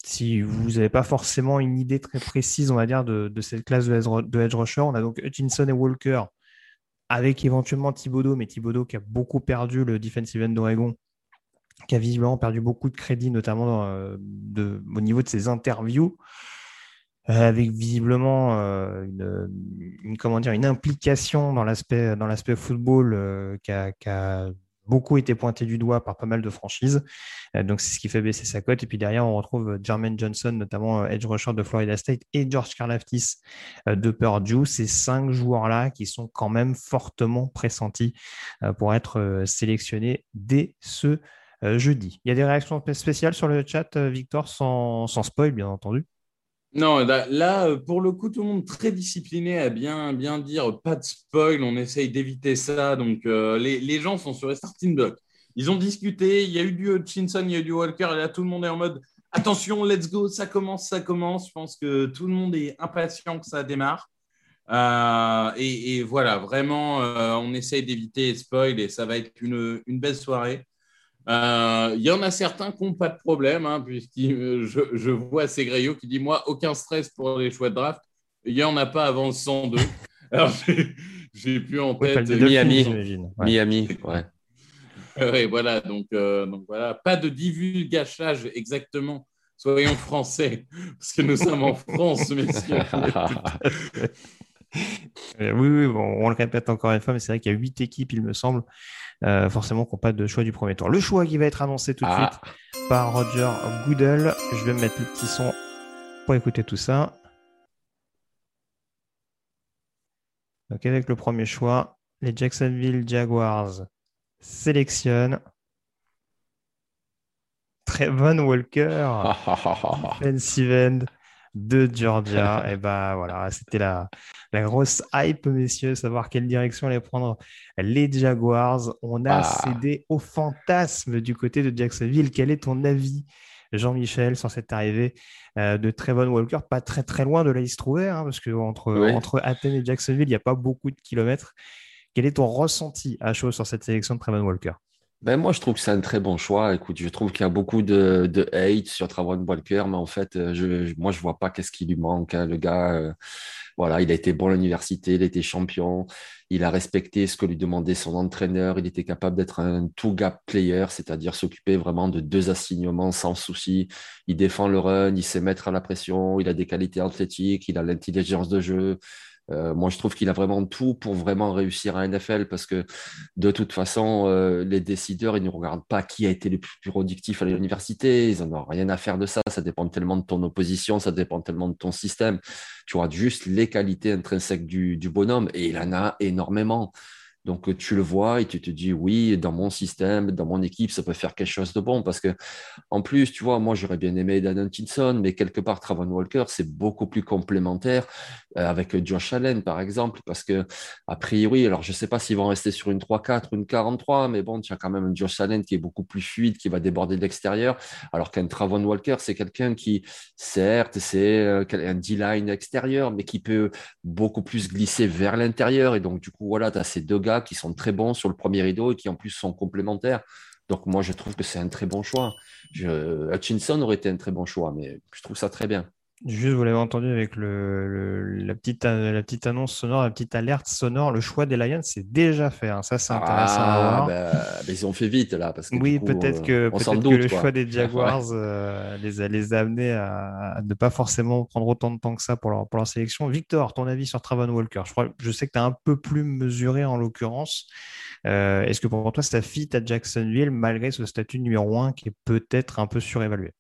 si vous n'avez pas forcément une idée très précise, on va dire, de, de cette classe de, de edge rusher, on a donc Hutchinson et Walker avec éventuellement Thibodeau, mais Thibodeau qui a beaucoup perdu le defensive end d'Oregon, qui a visiblement perdu beaucoup de crédit, notamment euh, au niveau de ses interviews, euh, avec visiblement euh, une, comment dire, une implication dans l'aspect, dans l'aspect football qui a, beaucoup été pointé du doigt par pas mal de franchises. Euh, donc, c'est ce qui fait baisser sa cote. Et puis derrière, on retrouve Jermaine Johnson, notamment euh, edge rusher de Florida State, et George Karlaftis euh, de Purdue. Ces cinq joueurs-là qui sont quand même fortement pressentis pour être sélectionnés dès ce jeudi. Il y a des réactions spéciales sur le chat, Victor, sans, sans spoil, bien entendu. Non, là, euh, pour le coup, tout le monde très discipliné à bien, bien dire pas de spoil, on essaye d'éviter ça. Donc, euh, les, gens sont sur les starting blocks. Ils ont discuté, il y a eu du Hutchinson, il y a eu du Walker, et là, tout le monde est en mode attention, let's go, ça commence, ça commence. Je pense que tout le monde est impatient que ça démarre. Euh, et, voilà, vraiment, on essaye d'éviter les spoils et ça va être une belle soirée. Euh, il y en a certains qui n'ont pas de problème, hein, puisque euh, je, vois Segreyo qui dit Moi, aucun stress pour les choix de draft. Il n'y en a pas avant le 102. Alors, j'ai plus en tête. Miami, Miami, ouais. ouais, voilà, donc, euh, donc voilà, pas de divulgachage exactement. Soyons français, parce que nous sommes en France, messieurs. oui, oui, on le répète encore une fois, mais c'est vrai qu'il y a huit équipes, il me semble, euh, forcément, qui n'ont pas de choix du premier tour. Le choix qui va être annoncé tout de ah. suite par Roger Goodell. Je vais mettre le petit son pour écouter tout ça. Donc, avec le premier choix, les Jacksonville Jaguars sélectionnent Trevon Walker, defensive end de Georgia. et ben voilà, c'était la, la grosse hype, messieurs, savoir quelle direction allait prendre les Jaguars. On a Ah. cédé au fantasme du côté de Jacksonville. Quel est ton avis, Jean-Michel, sur cette arrivée euh, de Trevon Walker? Pas très très loin de là, il se trouvait, hein, parce que entre, Oui. entre Athènes et Jacksonville, il n'y a pas beaucoup de kilomètres. Quel est ton ressenti à chaud sur cette sélection de Trevon Walker? Ben moi, je trouve que c'est un très bon choix. Écoute, je trouve qu'il y a beaucoup de, de hate sur Travon Walker, mais en fait, euh, je, moi, je vois pas qu'est-ce qui lui manque. hein. Le gars, euh, voilà, il a été bon à l'université, il été champion, il a respecté ce que lui demandait son entraîneur, il était capable d'être un two-gap player, c'est-à-dire s'occuper vraiment de deux assignements sans souci. Il défend le run, il sait mettre à la pression, il a des qualités athlétiques, il a l'intelligence de jeu. Euh, moi, je trouve qu'il a vraiment tout pour vraiment réussir à NFL parce que de toute façon, euh, les décideurs, ils ne regardent pas qui a été le plus productif à l'université. Ils n'en ont rien à faire de ça. Ça dépend tellement de ton opposition, ça dépend tellement de ton système. Tu regardes juste les qualités intrinsèques du, du bonhomme et il en a énormément. Donc, euh, tu le vois et tu te dis, oui, dans mon système, dans mon équipe, ça peut faire quelque chose de bon. Parce que, en plus, tu vois, moi, j'aurais bien aimé Dan Hutchinson, mais quelque part, Travon Walker, c'est beaucoup plus complémentaire euh, avec Josh Allen, par exemple. Parce que, a priori, alors je ne sais pas s'ils vont rester sur une 3-4 ou une 43, mais bon, tu as quand même un Josh Allen qui est beaucoup plus fluide, qui va déborder de l'extérieur. Alors qu'un Travon Walker, c'est quelqu'un qui, certes, c'est euh, un D-line extérieur, mais qui peut beaucoup plus glisser vers l'intérieur. Et donc, du coup, voilà, tu as ces deux gars qui sont très bons sur le premier rideau et qui en plus sont complémentaires. Donc, moi, je trouve que c'est un très bon choix. Hutchinson aurait été un très bon choix, mais je trouve ça très bien. Juste, vous l'avez entendu avec le, le- la, petite, euh, la petite annonce sonore, la petite alerte sonore, le choix des Lions, c'est déjà fait. hein. Ça, c'est intéressant à Ah, voir. ben, ils ont fait vite là. Parce que, Oui, coup, peut-être euh, que, peut-être que doute, le quoi. choix des Jaguars euh, les, a, les a amenés à, à ne pas forcément prendre autant de temps que ça pour leur, pour leur sélection. Victor, ton avis sur Travon Walker? Je, crois, je sais que tu es un peu plus mesuré en l'occurrence. Euh, Est-ce que pour toi, ça fit à Jacksonville malgré ce statut numéro 1 qui est peut-être un peu surévalué?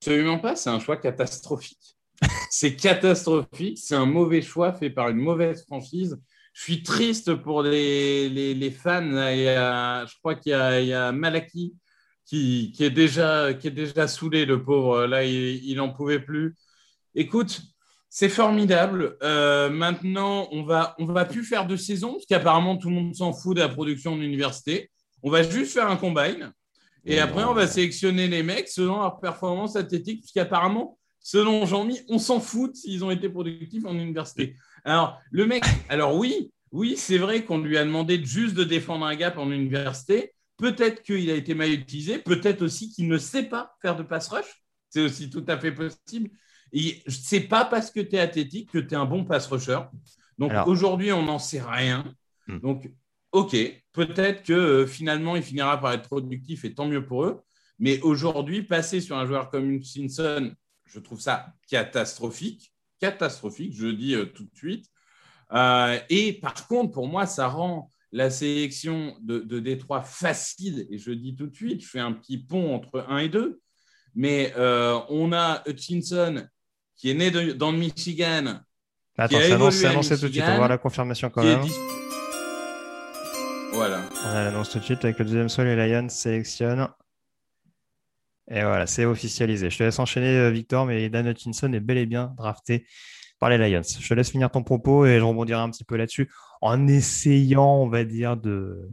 Absolument pas, c'est un choix catastrophique. c'est catastrophique, c'est un mauvais choix fait par une mauvaise franchise. Je suis triste pour les, les, fans. Il je crois qu'il y a, il y a Malaki qui, qui, est déjà, qui est déjà saoulé, le pauvre. Là, il n'en pouvait plus. Écoute, c'est formidable. Euh, maintenant, on va, on va plus faire de saison, parce qu'apparemment, tout le monde s'en fout de la production de l'université. On va juste faire un combine. Et après, on va sélectionner les mecs selon leur performance athlétique, puisqu'apparemment, selon Jean-Mi, on s'en fout s'ils ont été productifs en université. Alors, le mec, alors oui, oui, c'est vrai qu'on lui a demandé juste de défendre un gap en université. Peut-être qu'il a été mal utilisé, peut-être aussi qu'il ne sait pas faire de pass rush. C'est aussi tout à fait possible. Et c'est pas parce que tu es athlétique que tu es un bon pass rusher. Donc Alors- aujourd'hui, on n'en sait rien. Hmm. Donc, ok, peut-être que euh, finalement, il finira par être productif et tant mieux pour eux. Mais aujourd'hui, passer sur un joueur comme Simpson, je trouve ça catastrophique. Catastrophique, je dis euh, tout de suite. Euh, et par contre, pour moi, ça rend la sélection de, de Détroit facile. Et je dis tout de suite, je fais un petit pont entre 1 et 2. Mais on a Hutchinson qui est né de- dans le Michigan, Attends, c'est annoncé, tout de suite. On va voir la confirmation quand même. Voilà. On l'annonce tout de suite avec le deuxième sol, les Lions sélectionnent. Et voilà, c'est officialisé. Je te laisse enchaîner, euh, Victor, mais Dan Hutchinson est bel et bien drafté par les Lions. Je te laisse finir ton propos et je rebondirai un petit peu là-dessus en essayant, on va dire, de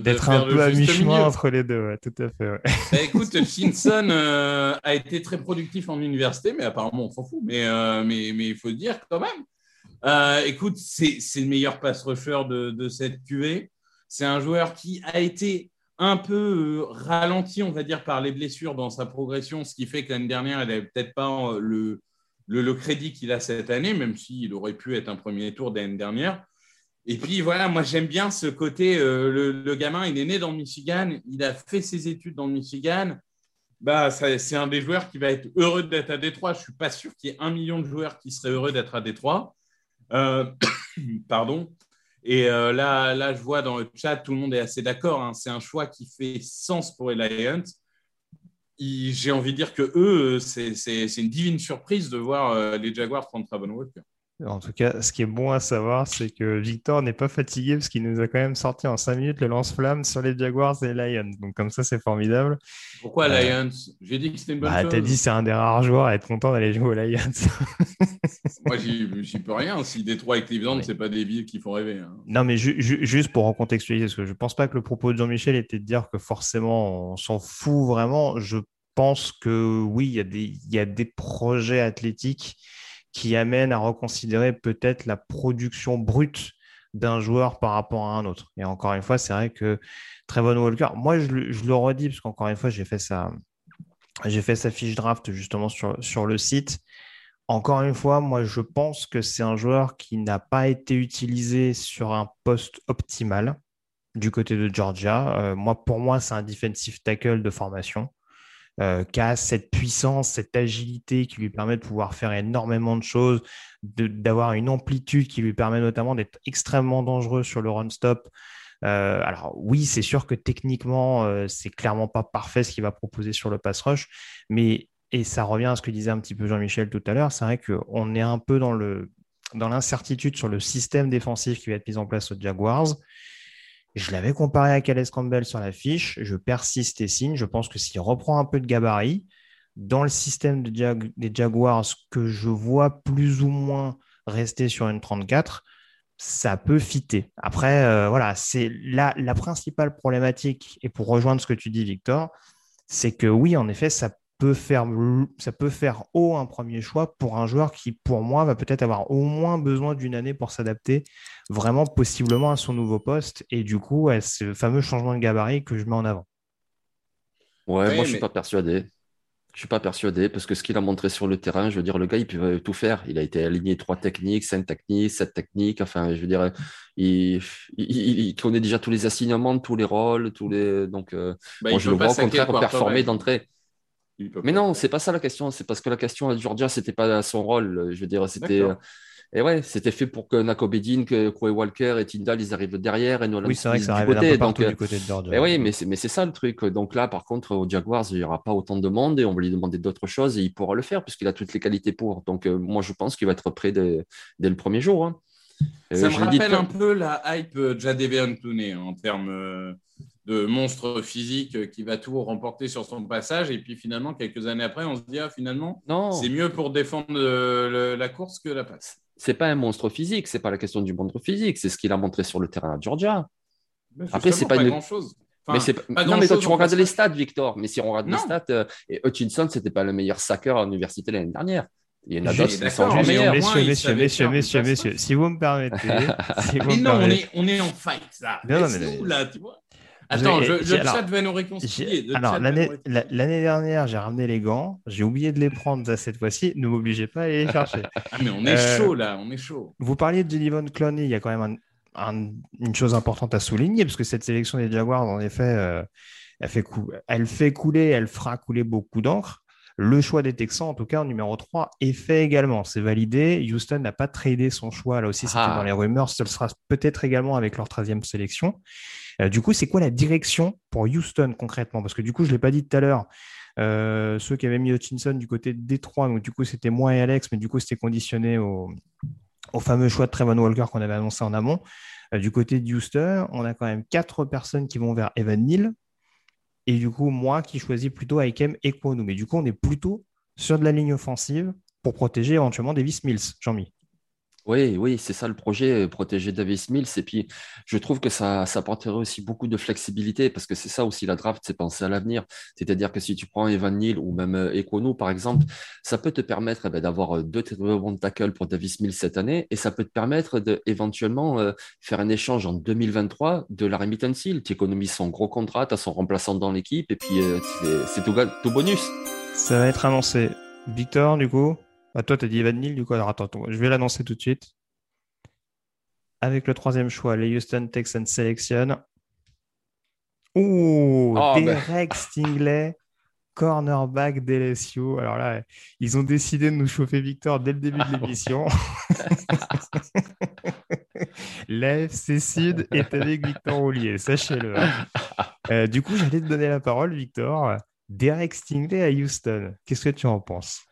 d'être un peu à mi-chemin milieu. entre les deux. ouais, tout à fait. ouais. Bah, écoute, Hutchinson euh, a été très productif en université, mais apparemment, on s'en fout. Mais, euh, mais, mais il faut le dire quand même. Euh, écoute, c'est c'est le meilleur pass rusher de, de cette QV. C'est un joueur qui a été un peu euh, ralenti, on va dire, par les blessures dans sa progression, ce qui fait que l'année dernière, elle n'avait peut-être pas euh, le, crédit qu'il a cette année, même s'il aurait pu être un premier tour d'année dernière. Et puis voilà, moi j'aime bien ce côté, euh, le, gamin, il est né dans le Michigan, il a fait ses études dans le Michigan. Bah, c'est un des joueurs qui va être heureux d'être à Détroit. Je ne suis pas sûr qu'il y ait un million de joueurs qui seraient heureux d'être à Détroit. Pardon. Et euh, là, là, je vois dans le chat, tout le monde est assez d'accord. hein. C'est un choix qui fait sens pour. Il- J'ai envie de dire que eux, c'est une divine surprise de voir euh, les Jaguars prendre Travon Walker. En tout cas, ce qui est bon à savoir, c'est que Victor n'est pas fatigué parce qu'il nous a quand même sorti en 5 minutes le lance-flamme sur les Jaguars et les Lions. Donc comme ça, c'est formidable. Pourquoi Euh, Lions? J'ai dit que c'était une bonne Bah, chose. t'as dit c'est un des rares joueurs à être content d'aller jouer aux Lions. Moi, j'y peux rien. Si Détroit et Cleveland, Oui. c'est pas des villes qui font rêver. hein. non, mais ju- ju- juste pour recontextualiser, parce que je pense pas que le propos de Jean-Michel était de dire que forcément on s'en fout vraiment. Je pense que oui, y, il y a des projets athlétiques qui amènent à reconsidérer peut-être la production brute d'un joueur par rapport à un autre. Et encore une fois, c'est vrai que Trevon Walker, moi je, le- redis, parce qu'encore une fois, j'ai fait fait sa fiche draft justement sur, sur le site. Encore une fois, moi, je pense que c'est un joueur qui n'a pas été utilisé sur un poste optimal du côté de Georgia. Euh, moi, pour moi, c'est un defensive tackle de formation euh, qui a cette puissance, cette agilité qui lui permet de pouvoir faire énormément de choses, d'avoir une amplitude qui lui permet notamment d'être extrêmement dangereux sur le run-stop. Euh, alors oui, c'est sûr que techniquement, euh, c'est clairement pas parfait ce qu'il va proposer sur le pass rush, mais et ça revient à ce que disait un petit peu Jean-Michel tout à l'heure, c'est vrai qu'on est un peu dans dans l'incertitude sur le système défensif qui va être mis en place aux Jaguars. Je l'avais comparé à Calais Campbell sur la fiche, je persiste et signe, je pense que s'il reprend un peu de gabarit, dans le système des Jaguars que je vois plus ou moins rester sur une 34, ça peut fitter. Après, euh, voilà, c'est la, la principale problématique, et pour rejoindre ce que tu dis, Victor, c'est que oui, en effet, ça peut faire, ça peut faire haut un premier choix pour un joueur qui, pour moi, va peut-être avoir au moins besoin d'une année pour s'adapter vraiment possiblement à son nouveau poste et du coup à ce fameux changement de gabarit que je mets en avant. Ouais, moi, je suis mais- pas persuadé. Je suis pas persuadé parce que ce qu'il a montré sur le terrain, je veux dire, le gars, il peut tout faire. Il a été aligné trois techniques, cinq techniques, sept techniques. Enfin, je veux dire, il, il, il- il connaît déjà tous les assignements, tous les rôles, tous les. Donc, euh, Bah, je le vois au contraire performer d'entrée. Il peut Mais non, c'est pas ça la question. C'est parce que la question à Georgia, c'était pas son rôle. Je veux dire, c'était. D'accord. Et ouais, c'était fait pour que Nakobedin, que Quay Walker et Tyndall, ils arrivent derrière et Nolan Oui, c'est vrai que Smith ça du arrive côté. peu partout Donc, du côté de Georgia. eh oui, mais c'est, mais c'est ça le truc. Donc là, par contre, aux Jaguars, il n'y aura pas autant de monde et on va lui demander d'autres choses et il pourra le faire puisqu'il a toutes les qualités pour. Donc euh, moi, je pense qu'il va être prêt dès, dès le premier jour. hein. Euh, Ça me dit rappelle un peu la hype euh, Jadeveon Clooney hein, en termes euh, de monstre physique qui va tout remporter sur son passage. Et puis finalement, quelques années après, on se dit, ah, finalement, Non, c'est mieux pour défendre euh, le- la course que la passe. c'est pas un monstre physique, c'est pas la question du monstre physique, c'est ce qu'il a montré sur le terrain à Georgia. Après, c'est pas une- grand-chose. mais c'est pas... non, mais toi, tu regardes les stats, Victor. Mais si on regarde Non. les stats, euh, et Hutchinson, c'était pas le meilleur sacker à l'université l'année dernière. Il y en a Je- d'autres qui sont meilleurs. Messieurs, messieurs, messieurs, messieurs, messieurs, si vous me permettez, si vous Mais me non, on est, on est en fight, là. Non, non, mais- Laisse-nous, là, tu vois? Attends, je, j'ai- le alors, chat va nous réconcilier. Alors, l'année la- dernière, j'ai ramené les gants. J'ai oublié de les prendre à cette fois-ci. Ne m'obligez pas à aller les chercher. Ah, mais on est Euh, chaud, là, on est chaud. Vous parliez de Jenivon Clowney. Il y a quand même un- un- une chose importante à souligner, parce que cette sélection des Jaguars, en effet, euh, elle, fait cou- elle fait couler, elle fera couler beaucoup d'encre. Le choix des Texans, en tout cas, en numéro 3, est fait également. C'est validé. Houston n'a pas tradé son choix. Là aussi, c'était Ah. dans les rumeurs. Ce sera peut-être également avec leur 13e sélection. Euh, du coup, c'est quoi la direction pour Houston concrètement? Parce que du coup, je ne l'ai pas dit tout à l'heure. Euh, ceux qui avaient mis Hutchinson du côté de Détroit, donc du coup, c'était moi et Alex, mais du coup, c'était conditionné au, fameux choix de Trevon Walker qu'on avait annoncé en amont. Euh, du côté de Houston, on a quand même quatre personnes qui vont vers Evan Neal. Et du coup, moi qui choisis plutôt Aikem et Kwonu. Mais du coup, on est plutôt sur de la ligne offensive pour protéger éventuellement Davis Mills, Jean-Mi. Oui, oui, c'est ça le projet, euh, protéger Davis Mills. Et puis, je trouve que ça, ça apporterait aussi beaucoup de flexibilité parce que c'est ça aussi la draft, c'est penser à l'avenir. C'est-à-dire que si tu prends Evan Neal ou même euh, Ekono, par exemple, ça peut te permettre eh ben, d'avoir euh, deux bons tackles pour Davis Mills cette année et ça peut te permettre de éventuellement euh, faire un échange en 2023 de la remittance. Tu économises son gros contrat, tu as son remplaçant dans l'équipe et puis euh, c'est- tout, tout bonus. Ça va être annoncé. Victor, du coup? Bah, Toi, tu as dit Evan Neal, du coup. Alors attends, attends, je vais l'annoncer tout de suite. Avec le troisième choix, les Houston Texans sélectionnent. Ouh, Oh. Derek Stingley, cornerback d'LSU. Alors là, ils ont décidé de nous chauffer Victor dès le début de Ah, l'émission. L'AFC Sud est avec Victor Roulier, sachez-le. hein. Euh, du coup, j'allais te donner la parole, Victor. Derek Stingley à Houston. Qu'est-ce que tu en penses?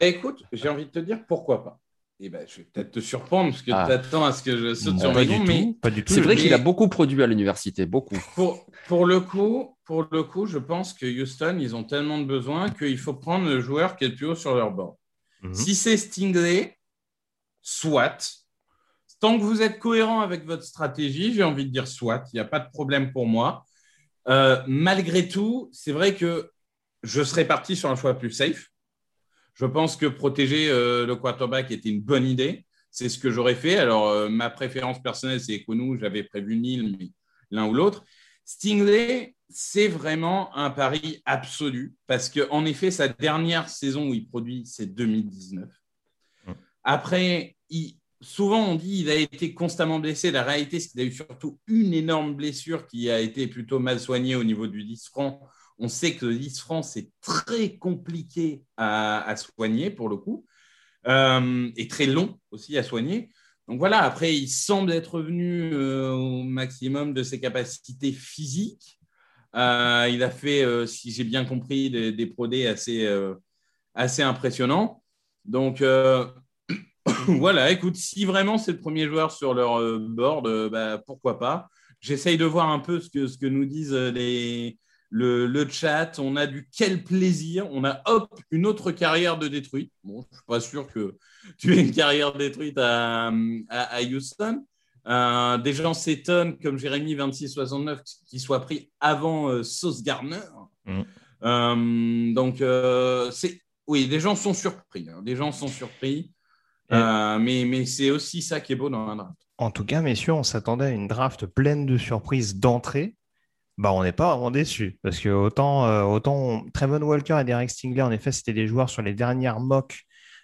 Écoute, j'ai envie de te dire pourquoi pas. eh ben, je vais peut-être te surprendre parce que Ah. tu attends à ce que je saute Non, sur pas mes gonds, mais pas du tout. C'est vrai Mais- qu'il a beaucoup produit à l'université, beaucoup. pour, pour, le coup, pour le coup, je pense que Houston, ils ont tellement de besoins qu'il faut prendre le joueur qui est le plus haut sur leur board. Mhm. Si c'est Stingley, soit. Tant que vous êtes cohérent avec votre stratégie, j'ai envie de dire soit. Il n'y a pas de problème pour moi. Euh, malgré tout, c'est vrai que je serais parti sur un choix plus safe. Je pense que protéger euh, le quarterback était une bonne idée. C'est ce que j'aurais fait. Alors, euh, ma préférence personnelle, c'est Ekonu. J'avais prévu Neil, mais l'un ou l'autre. Stingley, c'est vraiment un pari absolu parce qu'en effet, sa dernière saison où il produit, c'est 2019. Mm. Après, souvent on dit qu'il a été constamment blessé. La réalité, c'est qu'il a eu surtout une énorme blessure qui a été plutôt mal soignée au niveau du 10 francs. On sait que le 10 francs, c'est très compliqué à, soigner pour le coup euh, et très long aussi à soigner. Donc voilà, après, il semble être revenu euh, au maximum de ses capacités physiques. Euh, il a fait, euh, si j'ai bien compris, des, des prodés assez, assez impressionnants. Donc voilà, écoute, si vraiment c'est le premier joueur sur leur board, bah, pourquoi pas. J'essaye de voir un peu ce que, ce que nous disent les, le, le chat. On a du quel plaisir. On a hop, une autre carrière de détruite. Bon, je ne suis pas sûr que tu aies une carrière détruite à, à, à Houston. Euh, des gens s'étonnent, comme Jérémy 2669, qui soit pris avant euh, Sauce Gardner. Mhm. Euh, donc, euh, c'est oui, des gens sont surpris. hein. Des gens sont surpris. Et- mais mais c'est aussi ça qui est beau dans un draft. En tout cas, messieurs, on s'attendait à une draft pleine de surprises d'entrée. Bah, on n'est pas vraiment déçus. Parce que autant, euh, autant on- Trevon Walker et Derek Stingler, en effet, c'était des joueurs sur les dernières mocks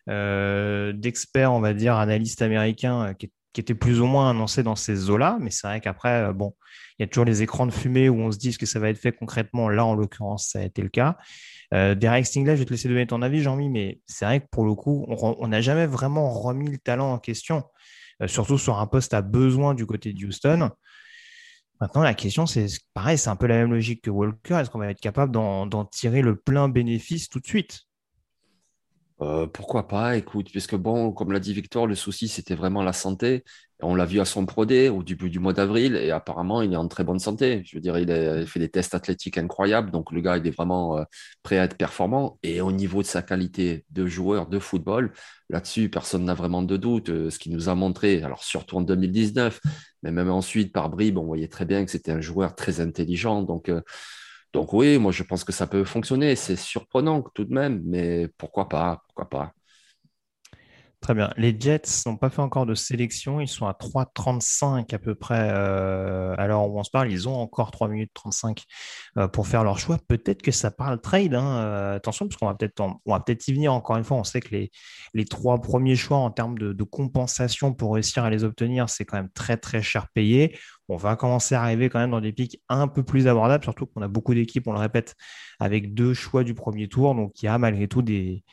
euh, d'experts, on va dire, analystes américains, euh, qui, étaient plus ou moins annoncés dans ces eaux-là. Mais c'est vrai qu'après, euh, bon, il y a toujours les écrans de fumée où on se dit ce que ça va être fait concrètement. Là, en l'occurrence, ça a été le cas. Derek Stingler, je vais te laisser donner ton avis, Jean-Mi, mais c'est vrai que pour le coup, on n'a jamais vraiment remis le talent en question surtout sur un poste à besoin du côté de Houston. Maintenant, la question, c'est pareil, c'est un peu la même logique que Walker. Est-ce qu'on va être capable d'en tirer le plein bénéfice tout de suite? Euh, pourquoi pas, écoute, puisque bon, comme l'a dit Victor, le souci c'était vraiment la santé. On l'a vu à son Pro Day au début du mois d'avril et apparemment il est en très bonne santé. Je veux dire, il a fait des tests athlétiques incroyables, donc le gars il est vraiment euh, prêt à être performant. Et au niveau de sa qualité de joueur de football, là-dessus personne n'a vraiment de doute. Euh, Ce qu'il nous a montré, alors surtout en 2019, mais même ensuite par bribes, on voyait très bien que c'était un joueur très intelligent. Donc donc oui, moi je pense que ça peut fonctionner. C'est surprenant tout de même, mais pourquoi pas, pourquoi pas. Très bien. Les Jets n'ont pas fait encore de sélection. Ils sont à 3,35 à peu près. euh, à l'heure où on se parle, ils ont encore 3 minutes 35 euh, pour faire leur choix. Peut-être que ça parle trade. hein. Euh, attention, parce qu'on va peut-être y venir encore une fois. On sait que les, les trois premiers choix en termes de compensation pour réussir à les obtenir, c'est quand même très très cher payé. On va commencer à arriver quand même dans des pics un peu plus abordables, surtout qu'on a beaucoup d'équipes, on le répète, avec deux choix du premier tour. Donc il y a malgré tout des,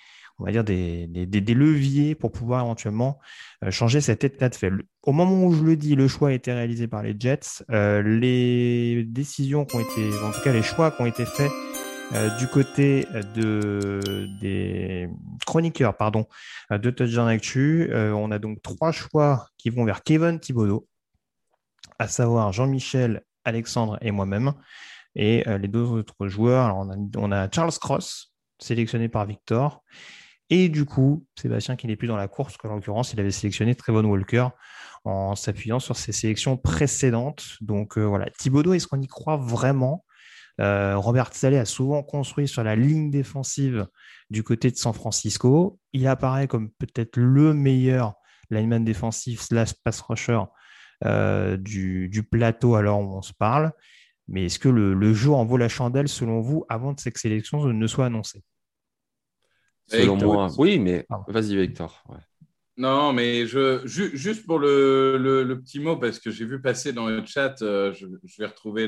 on va dire des, leviers pour pouvoir éventuellement euh, changer cet état de fait. Au moment où je le dis, le choix a été réalisé par les Jets. Euh, les décisions qui ont été, en tout cas les choix qui ont été faits euh, du côté de, des chroniqueurs pardon, de Touchdown Actu, on a donc trois choix qui vont vers Kevin Thibodeau, à savoir Jean-Michel, Alexandre et moi-même. Et euh, les deux autres joueurs, alors on a, Charles Cross, sélectionné par Victor. Et du coup, Sébastien qui n'est plus dans la course, qu'en l'occurrence, il avait sélectionné Trevon Walker en s'appuyant sur ses sélections précédentes. Donc euh, voilà, Thibodeau, est-ce qu'on y croit vraiment? Euh, Robert Saleh a souvent construit sur la ligne défensive du côté de San Francisco. Il apparaît comme peut-être le meilleur lineman défensif slash pass rusher euh, du, du plateau à l'heure où on se parle. Mais est-ce que le, le jeu en vaut la chandelle selon vous avant que cette sélection ne soit annoncée? Selon Victor. moi, oui, mais vas-y Victor. ouais. Non, mais je, ju- juste pour le, le- le petit mot, parce que j'ai vu passer dans le chat, euh, je, je vais retrouver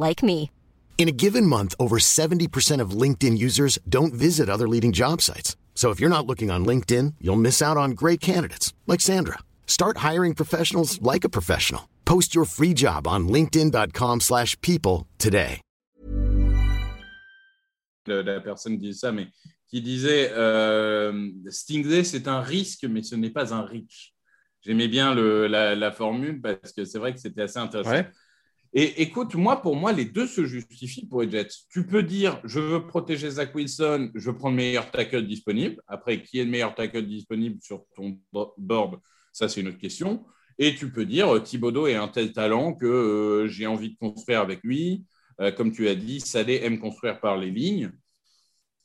like me. In a given month, over 70% of LinkedIn users don't visit other leading job sites. So if you're not looking on LinkedIn, you'll miss out on great candidates like Sandra. Start hiring professionals like a professional. Post your free job on linkedin.com/people today. La personne qui dit ça, mais qui disait euh, Stingray, c'est un risque, mais ce n'est pas un reach. J'aimais bien le- la, la formule parce que c'est vrai que c'était assez intéressant. Ouais. Et écoute, moi, pour moi, les deux se justifient pour les Jets. Tu peux dire, je veux protéger Zach Wilson, je prends le meilleur tackle disponible. Après, qui est le meilleur tackle disponible sur ton bo- board Ça, c'est une autre question. Et tu peux dire, euh, Thibodeau est un tel talent que euh, j'ai envie de construire avec lui. Euh, comme tu as dit, Salé aime construire par les lignes.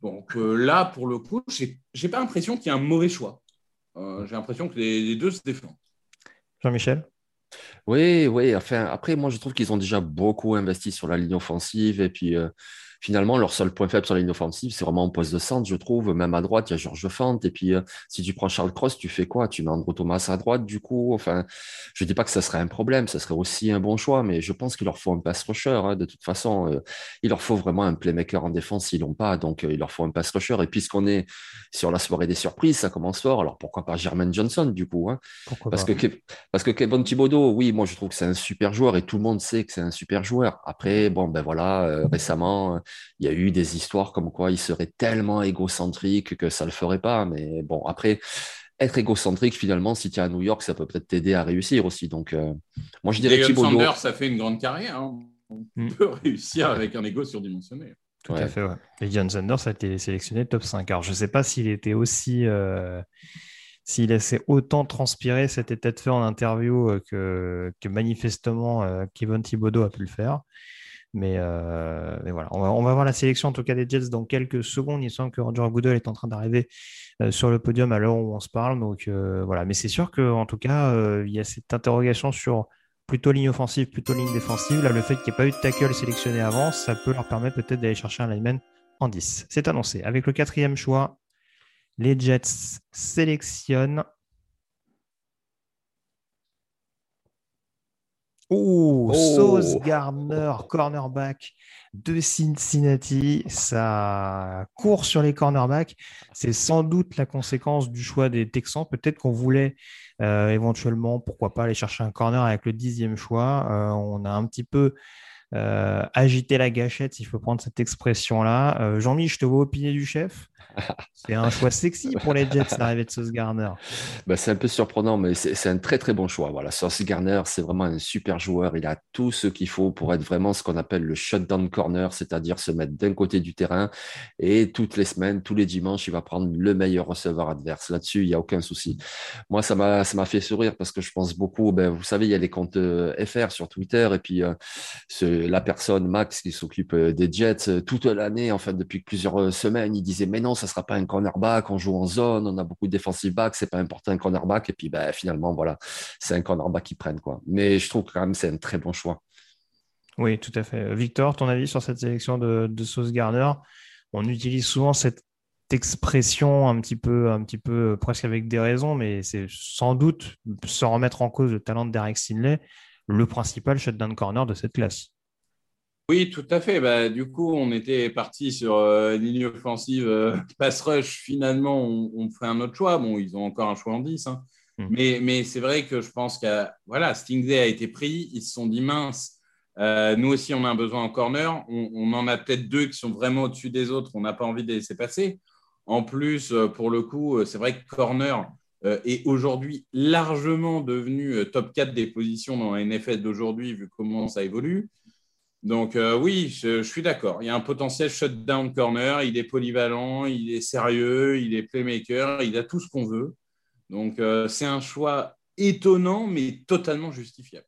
Donc là, pour le coup, j'ai n'ai pas l'impression qu'il y a un mauvais choix. J'ai l'impression que les deux se défendent. Jean-Michel? Oui, oui. Enfin, après, moi, je trouve qu'ils ont déjà beaucoup investi sur la ligne offensive. Et puis, euh, finalement, leur seul point faible sur la ligne offensive, c'est vraiment en poste de centre, je trouve. Même à droite, il y a Georges Fante. Et puis, euh, si tu prends Charles Cross, tu fais quoi? Tu mets Andrew Thomas à droite, du coup? Enfin, je dis pas que ça serait un problème. Ça serait aussi un bon choix. Mais je pense qu'il leur faut un pass rusher. hein, de toute façon, Euh, il leur faut vraiment un playmaker en défense s'ils l'ont pas. Donc, euh, il leur faut un pass rusher. Et puisqu'on est sur la soirée des surprises, ça commence fort. Alors, pourquoi pas Jermaine Johnson, du coup hein? Pourquoi parce pas? que, parce que Kevin Thibodeau, oui, moi je trouve que c'est un super joueur et tout le monde sait que c'est un super joueur. Après, bon, ben voilà, euh, récemment, euh, il y a eu des histoires comme quoi il serait tellement égocentrique que ça le ferait pas. Mais bon, après, être égocentrique, finalement, si tu es à New York, ça peut peut-être t'aider à réussir aussi. Donc, euh, moi je dirais Deion Thibodeau. Sanders, ça fait une grande carrière. hein. On Mm. peut réussir avec un ego surdimensionné. Tout Ouais. à fait, ouais. Et John Sanders a été sélectionné top 5. Alors, je ne sais pas s'il était aussi. euh, s'il laissait autant transpirer cet état de fait en interview euh, que, que manifestement Kevin Thibodeau a pu le faire. Mais, euh, mais voilà, on va, voir la sélection en tout cas des Jets dans quelques secondes. Il semble que Roger Goodell est en train d'arriver euh, sur le podium à l'heure où on se parle. Donc euh, voilà, mais c'est sûr qu'en tout cas, il y a cette interrogation sur plutôt ligne offensive, plutôt ligne défensive. Là, le fait qu'il n'y ait pas eu de tackle sélectionné avant, ça peut leur permettre peut-être d'aller chercher un lineman en 10. C'est annoncé. Avec le quatrième choix, les Jets sélectionnent. Oh, Oh. Sauce Gardner, cornerback de Cincinnati. Ça court sur les cornerbacks. C'est sans doute la conséquence du choix des Texans. Peut-être qu'on voulait euh, éventuellement, pourquoi pas, aller chercher un corner avec le dixième choix. Euh, on a un petit peu euh, agité la gâchette, s'il faut prendre cette expression-là. Jean-Mi, je te vois au pied du chef. C'est un choix sexy pour les Jets, l'arrivée de Sauce Garner. Ben, c'est un peu surprenant, mais c'est un très très bon choix. Voilà, Sauce Garner, c'est vraiment un super joueur. Il a tout ce qu'il faut pour être vraiment ce qu'on appelle le shutdown corner, c'est-à-dire se mettre d'un côté du terrain et toutes les semaines, tous les dimanches, il va prendre le meilleur receveur adverse. Là-dessus, il n'y a aucun souci. Moi, ça m'a fait sourire parce que je pense beaucoup. Ben, vous savez, il y a les comptes euh, FR sur Twitter et puis euh, ce- la personne Max qui s'occupe euh, des Jets toute l'année, en fait, depuis plusieurs semaines, il disait mais non, ça sera pas un cornerback, on joue en zone, on a beaucoup de defensive backs, c'est pas important un cornerback. Et puis ben, finalement, voilà, c'est un cornerback qui prennent quoi. Mais je trouve quand même que c'est un très bon choix. Oui, tout à fait. Victor, ton avis sur cette sélection de, de Sauce Garner On utilise souvent cette expression un petit peu, un petit peu euh, presque avec des raisons, mais c'est sans doute, sans remettre en cause le talent de Derek Sinley, le principal shutdown corner de cette classe. Oui, tout à fait. Bah, du coup, on était parti sur euh, ligne offensive, euh, pass rush. Finalement, on, on fait un autre choix. Bon, ils ont encore un choix en 10. hein. Mm. Mais, mais c'est vrai que je pense que voilà, Stingday a été pris. Ils se sont dit mince. euh, nous aussi, on a un besoin en corner. On, on en a peut-être deux qui sont vraiment au-dessus des autres. On n'a pas envie de les laisser passer. En plus, pour le coup, c'est vrai que corner est aujourd'hui largement devenu top 4 des positions dans la NFL d'aujourd'hui, vu comment ça évolue. Donc euh, oui, je, je suis d'accord. Il y a un potentiel shutdown corner. Il est polyvalent, il est sérieux, il est playmaker, il a tout ce qu'on veut. Donc euh, c'est un choix étonnant, mais totalement justifiable.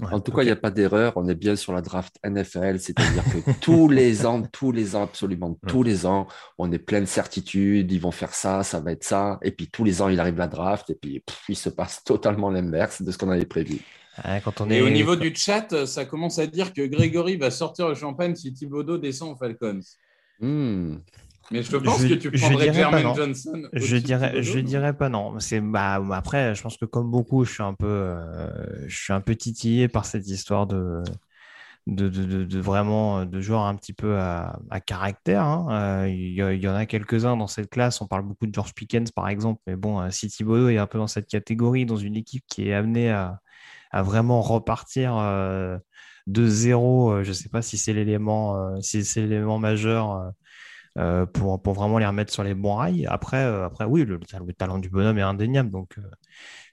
Ouais, En tout cas, il n'y a pas d'erreur. On est bien sur la draft NFL, c'est-à-dire que tous les ans, tous les ans, absolument tous les ans, on est plein de certitudes. Ils vont faire ça, ça va être ça. Et puis tous les ans, il arrive la draft et puis pff, il se passe totalement l'inverse de ce qu'on avait prévu. Quand on Et au niveau du chat, ça commence à dire que Grégory va sortir le champagne si Thibodeau descend aux Falcons. Hmm. Mais je pense Je- que tu prendrais Jermaine. Johnson. Je dirais, je dirais pas non. C'est bah après, je pense que comme beaucoup, je suis un peu, euh, je suis un peu titillé par cette histoire de, de, de, de- de vraiment de joueurs un petit peu à, à caractère. hein. Euh, Il y, a- il y en a quelques-uns dans cette classe. On parle beaucoup de George Pickens par exemple, mais bon, euh, si Thibodeau est un peu dans cette catégorie, dans une équipe qui est amenée à, à vraiment repartir euh, de zéro. euh, je sais pas si c'est l'élément, euh, si majeur. pour, pour vraiment les remettre sur les bons rails. Après, après oui, le, le talent du bonhomme est indéniable, donc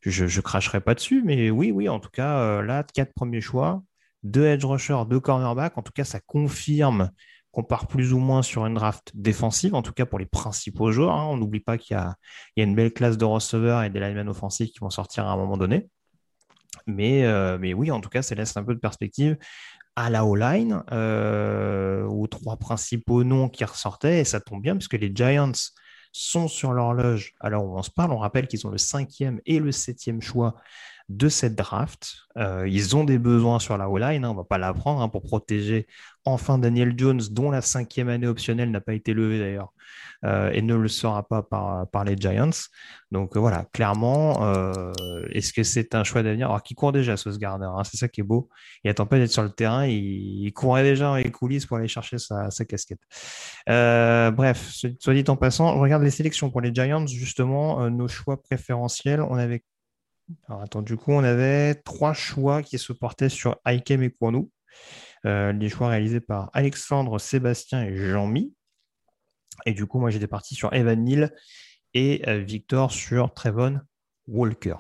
je ne cracherai pas dessus. Mais oui, oui, en tout cas, là, quatre premiers choix, deux edge rushers, deux cornerbacks. En tout cas, ça confirme qu'on part plus ou moins sur une draft défensive, en tout cas pour les principaux joueurs. hein. On n'oublie pas qu'il y y a une belle classe de receveurs et des linemen offensifs qui vont sortir à un moment donné. Mais, euh, mais oui, en tout cas, ça laisse un peu de perspective à la O-line, euh, aux trois principaux noms qui ressortaient, et ça tombe bien puisque les Giants sont sur l'horloge. Alors, on se parle, on rappelle qu'ils ont le cinquième et le septième choix de cette draft. Euh, ils ont des besoins sur la O-line, hein, on ne va pas l'apprendre, hein, pour protéger enfin Daniel Jones, dont la cinquième année optionnelle n'a pas été levée d'ailleurs, euh, et ne le sera pas par, les Giants. Donc euh, voilà, clairement, est-ce que c'est un choix d'avenir? Alors, qui court déjà, Sauce Gardner, hein, c'est ça qui est beau. Il attend pas d'être sur le terrain, il, il courait déjà dans les coulisses pour aller chercher sa, sa casquette. Bref, ce- soit dit en passant, je regarde les sélections pour les Giants, justement, nos choix préférentiels. On avait, alors attends, du coup, on avait trois choix qui se portaient sur Aikem et Kwonu. Euh, les choix réalisés par Alexandre, Sébastien et Jean-Mi. Et du coup, moi, j'étais parti sur Evan Neal et euh, Victor sur Trevon Walker.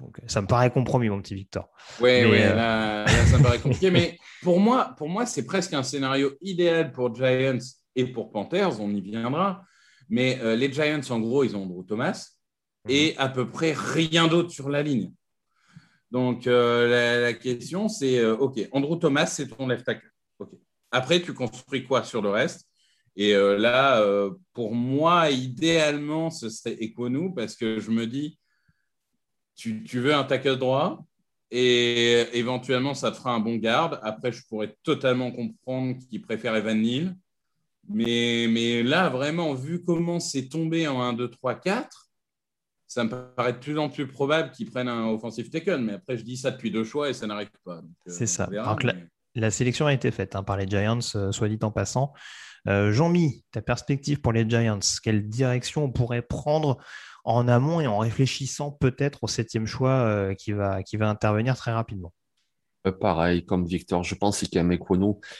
Donc, euh, ça me paraît compromis, mon petit Victor. Euh, là, là, ça me paraît compliqué. mais pour moi, pour moi c'est presque un scénario idéal pour Giants et pour Panthers, on y viendra. Mais les Giants, en gros, ils ont Andrew Thomas et à peu près rien d'autre sur la ligne. Donc, euh, la, la question, c'est euh, OK, Andrew Thomas, c'est ton left tackle. OK. Après, tu construis quoi sur le reste? Et euh, là, pour moi, idéalement, ce serait Ekwonu parce que je me dis, tu, tu veux un tackle droit et éventuellement, ça te fera un bon garde. Après, je pourrais totalement comprendre qu'il préfère Evan Neal. Mais, mais là, vraiment, vu comment c'est tombé en 1, 2, 3, 4, ça me paraît de plus en plus probable qu'ils prennent un offensive tackle. Mais après, je dis ça depuis deux choix et ça n'arrive pas. Euh, C'est ça. verra, la- sélection a été faite hein, par les Giants, euh, soit dit en passant. Euh, Jean-Mi, ta perspective pour les Giants, quelle direction on pourrait prendre en amont et en réfléchissant peut-être au septième choix euh, qui, va, qui va intervenir très rapidement? Euh, pareil, comme Victor, je pense qu'il y a.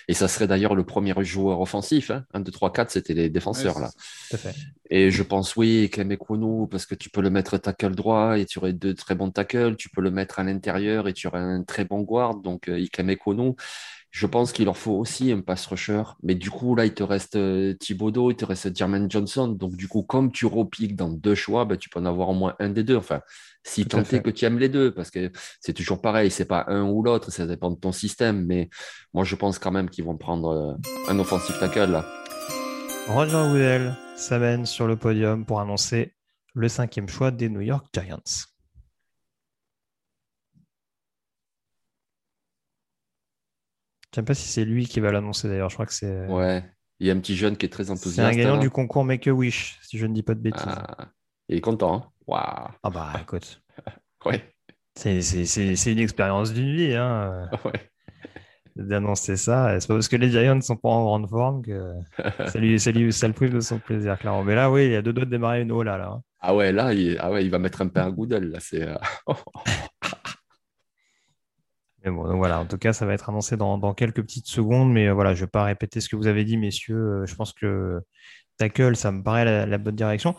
Et ça serait d'ailleurs le premier joueur offensif. Hein. 1, 2, 3, 4, c'était les défenseurs là. Tout à fait. Et je pense, oui, Kemekwonu, parce que tu peux le mettre tackle droit et tu aurais deux très bons tackles. Tu peux le mettre à l'intérieur et tu aurais un très bon guard. Donc, euh, Kemekwonu, je pense qu'il leur faut aussi un pass rusher. Mais du coup, là, il te reste euh, Thibodeau, il te reste Jermaine Johnson. Donc, du coup, comme tu repiques dans deux choix, ben, tu peux en avoir au moins un des deux. Enfin, si tant est que tu aimes les deux, parce que c'est toujours pareil, c'est pas un ou l'autre, ça dépend de ton système. Mais moi, je pense quand même qu'ils vont prendre euh, un offensive tackle là. Roger Goodell s'amène sur le podium pour annoncer le cinquième choix des New York Giants. Je ne sais pas si c'est lui qui va l'annoncer d'ailleurs. Je crois que c'est Ouais. Il y a un petit jeune qui est très c'est un enthousiaste. gagnant là. du concours Make a Wish, si je ne dis pas de bêtises. Ah, il est content. Hein Waouh. bah écoute, Ouais. c'est une expérience d'une vie hein, ouais. d'annoncer ça. C'est pas parce que les Giants ne sont pas en grande forme que ça, lui, ça, lui- ça le prive de son plaisir, clairement. Mais là, oui, il y a deux doigts de démarrer une haut là. hein. Ah ouais, là, il, ah ouais, il va mettre un pain à Goodell. Là, c'est, euh, Mais bon, donc voilà, en tout cas, ça va être annoncé dans, dans quelques petites secondes. Mais euh, voilà, je ne vais pas répéter ce que vous avez dit, messieurs. Euh, Je pense que tackle, ça me paraît la, la bonne direction.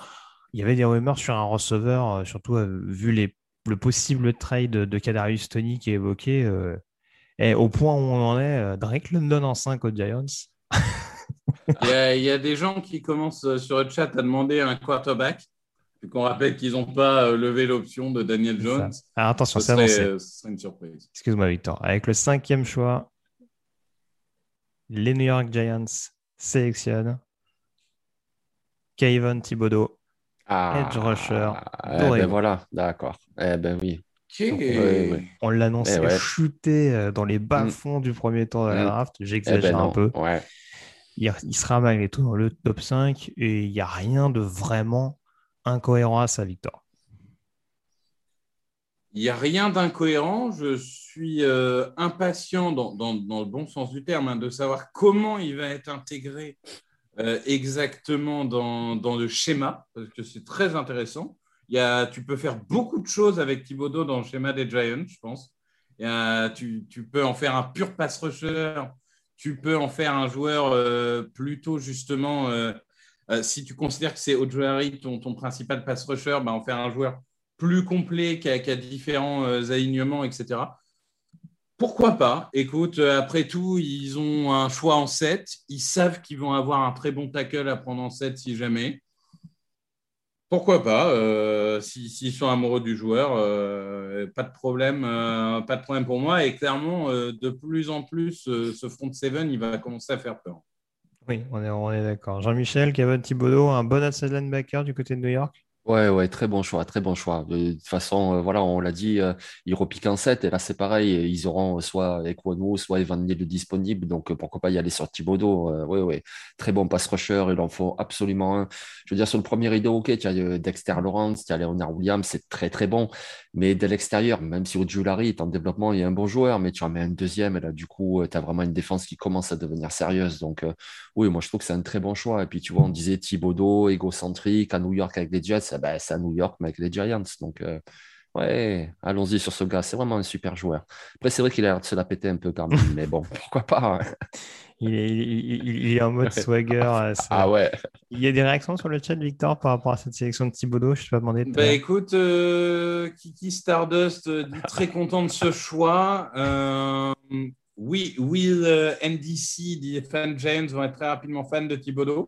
Il y avait des rumeurs sur un receveur, euh, surtout euh, vu les, le possible trade de, Kadarius Tony qui est évoqué. euh, et au point où on en est, Drake London en 5 aux Giants. Il y, a, il y a des gens qui commencent sur le chat à demander un quarterback. Qu'on rappelle qu'ils n'ont pas levé l'option de Daniel Jones. Alors attention, Ce c'est annoncé. ce serait une surprise. Excuse-moi, Victor. Avec le cinquième choix, les New York Giants sélectionnent Kayvon Thibodeau, ah, Edge rusher, eh ben voilà, d'accord. Eh ben oui. On l'annonçait eh chuté euh, dans les bas-fonds mm. du premier tour de la mm. draft. J'exagère eh ben un peu. Il, il, sera malgré tout dans le top 5 et il n'y a rien de vraiment incohérent à ça, Victor. Il n'y a rien d'incohérent. Je suis euh, impatient, dans, le bon sens du terme, hein, de savoir comment il va être intégré euh, exactement dans, le schéma, parce que c'est très intéressant. Il y a, tu peux faire beaucoup de choses avec Thibodeau dans le schéma des Giants, je pense. tu, tu, peux en faire un pur pass rusher. Tu peux en faire un joueur euh, plutôt justement, si tu considères que c'est Ojari ton, ton principal pass rusher, bah, en faire un joueur plus complet, qui a, différents euh, alignements, etc. Pourquoi pas? Écoute, euh, après tout, ils ont un choix en 7. Ils savent qu'ils vont avoir un très bon tackle à prendre en 7 si jamais. Pourquoi pas euh, S'ils sont amoureux du joueur, pas de problème, pas de problème pour moi. Et clairement, de plus en plus, ce front seven, il va commencer à faire peur. Oui, on est, on est d'accord. Jean-Michel, Kevin Thibodeau, un bon outside linebacker du côté de New York? Ouais, ouais, très bon choix, très bon choix. De toute façon, euh, voilà, on l'a dit, euh, ils repiquent en 7, et là c'est pareil, ils auront soit Ekwonu, soit Evan Neal disponible, donc euh, pourquoi pas y aller sur Thibodeau. Oui, oui, très bon pass rusher, il en faut absolument un. Je veux dire, sur le premier rideau, ok, tu as Dexter Lawrence, tu as Leonard Williams, c'est très très bon, mais de l'extérieur, même si Ojulari est en développement, il est un bon joueur, mais tu en mets un deuxième, et là du coup, tu as vraiment une défense qui commence à devenir sérieuse. Donc oui, moi je trouve que c'est un très bon choix. Et puis tu vois, on disait Thibodeau, égocentrique, à New York avec les Jets, bah, c'est à New York, mais avec les Giants. Donc, euh, ouais, allons-y sur ce gars. C'est vraiment un super joueur. Après, c'est vrai qu'il a l'air de se la péter un peu quand même, mais bon, pourquoi pas. Hein. Il est, il, est, en mode swagger. Euh, ah ouais. Il y a des réactions sur le chat, Victor, par rapport à cette sélection de Thibodeau Je te pas demandé. Bah écoute, euh, Kiki Stardust très content de ce choix. oui, Will NDC dit fans James vont être très rapidement fans de Thibodeau.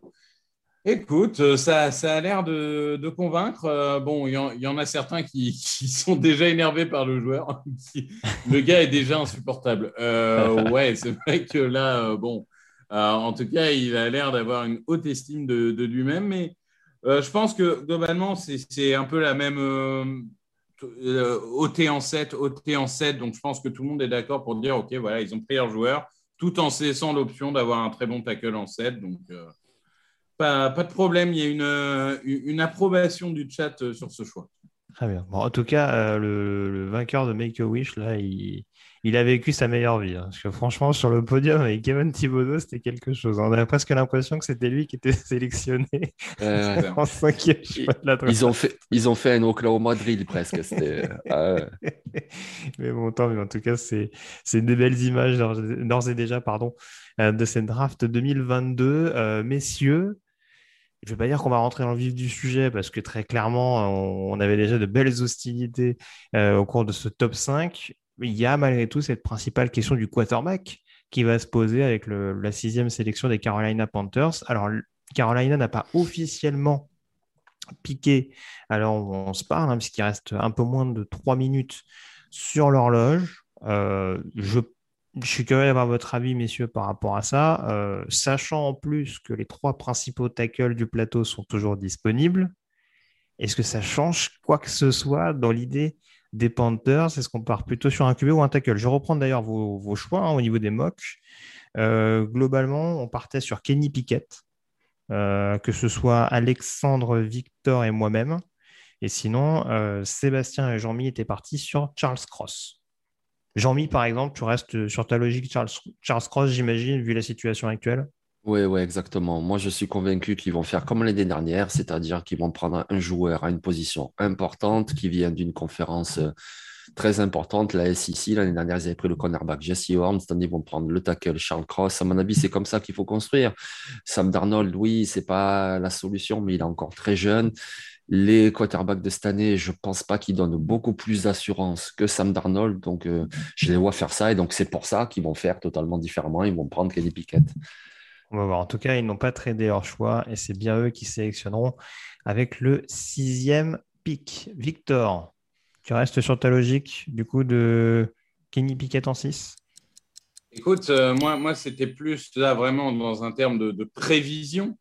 Écoute, euh, ça, a l'air de, convaincre. Euh, bon, il y, en a certains qui, sont déjà énervés par le joueur. le gars est déjà insupportable. Euh, ouais, c'est vrai que là, bon, en tout cas, il a l'air d'avoir une haute estime de, lui-même. Mais je pense que globalement, c'est un peu la même OT en 7, OT en 7. Donc, je pense que tout le monde est d'accord pour dire, OK, voilà, ils ont pris leur joueur tout en cessant l'option d'avoir un très bon tackle en 7. Donc, pas, de problème, il y a une, euh, une approbation du chat euh, sur ce choix. Très bien. en tout cas, euh, le, vainqueur de Make a Wish, là, il, il, a vécu sa meilleure vie. Hein. parce que franchement, sur le podium avec Kevin Thibodeau, c'était quelque chose. On avait presque l'impression que c'était lui qui était sélectionné en cinquième ils, ont fait, ils ont fait un Oklahoma drill presque. Ah mais bon, tant mais en tout cas, c'est des belles images d'ores et déjà pardon, de cette draft 2022. messieurs, je ne vais pas dire qu'on va rentrer dans le vif du sujet parce que très clairement, on, avait déjà de belles hostilités euh, au cours de ce top 5. il y a malgré tout cette principale question du quarterback qui va se poser avec la sixième sélection des Carolina Panthers. Alors, Carolina n'a pas officiellement piqué. Alors, on, se parle, hein, puisqu'il reste un peu moins de trois minutes sur l'horloge. Euh, je je suis curieux d'avoir votre avis, messieurs, par rapport à ça. Euh, sachant en plus que les trois principaux tackles du plateau sont toujours disponibles, est-ce que ça change quoi que ce soit dans l'idée des Panthers? Est-ce qu'on part plutôt sur un QB ou un tackle? Je reprends d'ailleurs vos, choix hein, au niveau des mocks. Euh, globalement, on partait sur Kenny Pickett, euh, que ce soit Alexandre, Victor et moi-même. Et sinon, Sébastien et Jean-Mi étaient partis sur Charles Cross. Jean-Mi, par exemple, tu restes sur ta logique Charles, Charles Cross, j'imagine, vu la situation actuelle Oui, ouais, exactement. Moi, je suis convaincu qu'ils vont faire comme l'année dernière, c'est-à-dire qu'ils vont prendre un joueur à une position importante qui vient d'une conférence euh, très importante, la SEC. L'année dernière, ils avaient pris le cornerback Jesse Horn. Cette année, ils vont prendre le tackle Charles Cross. À mon avis, c'est comme ça qu'il faut construire. Sam Darnold, oui, c'est pas la solution, mais il est encore très jeune. Les quarterbacks de cette année, je ne pense pas qu'ils donnent beaucoup plus d'assurance que Sam Darnold. Donc, euh, je les vois faire ça. Et donc, c'est pour ça qu'ils vont faire totalement différemment. Ils vont prendre Kenny Pickett. On va voir. En tout cas, ils n'ont pas tradé leur choix. Et c'est bien eux qui sélectionneront avec le sixième pick. Victor, tu restes sur ta logique du coup de Kenny Pickett en 6 Écoute, euh, moi, moi c'était plus là vraiment dans un terme de prévision.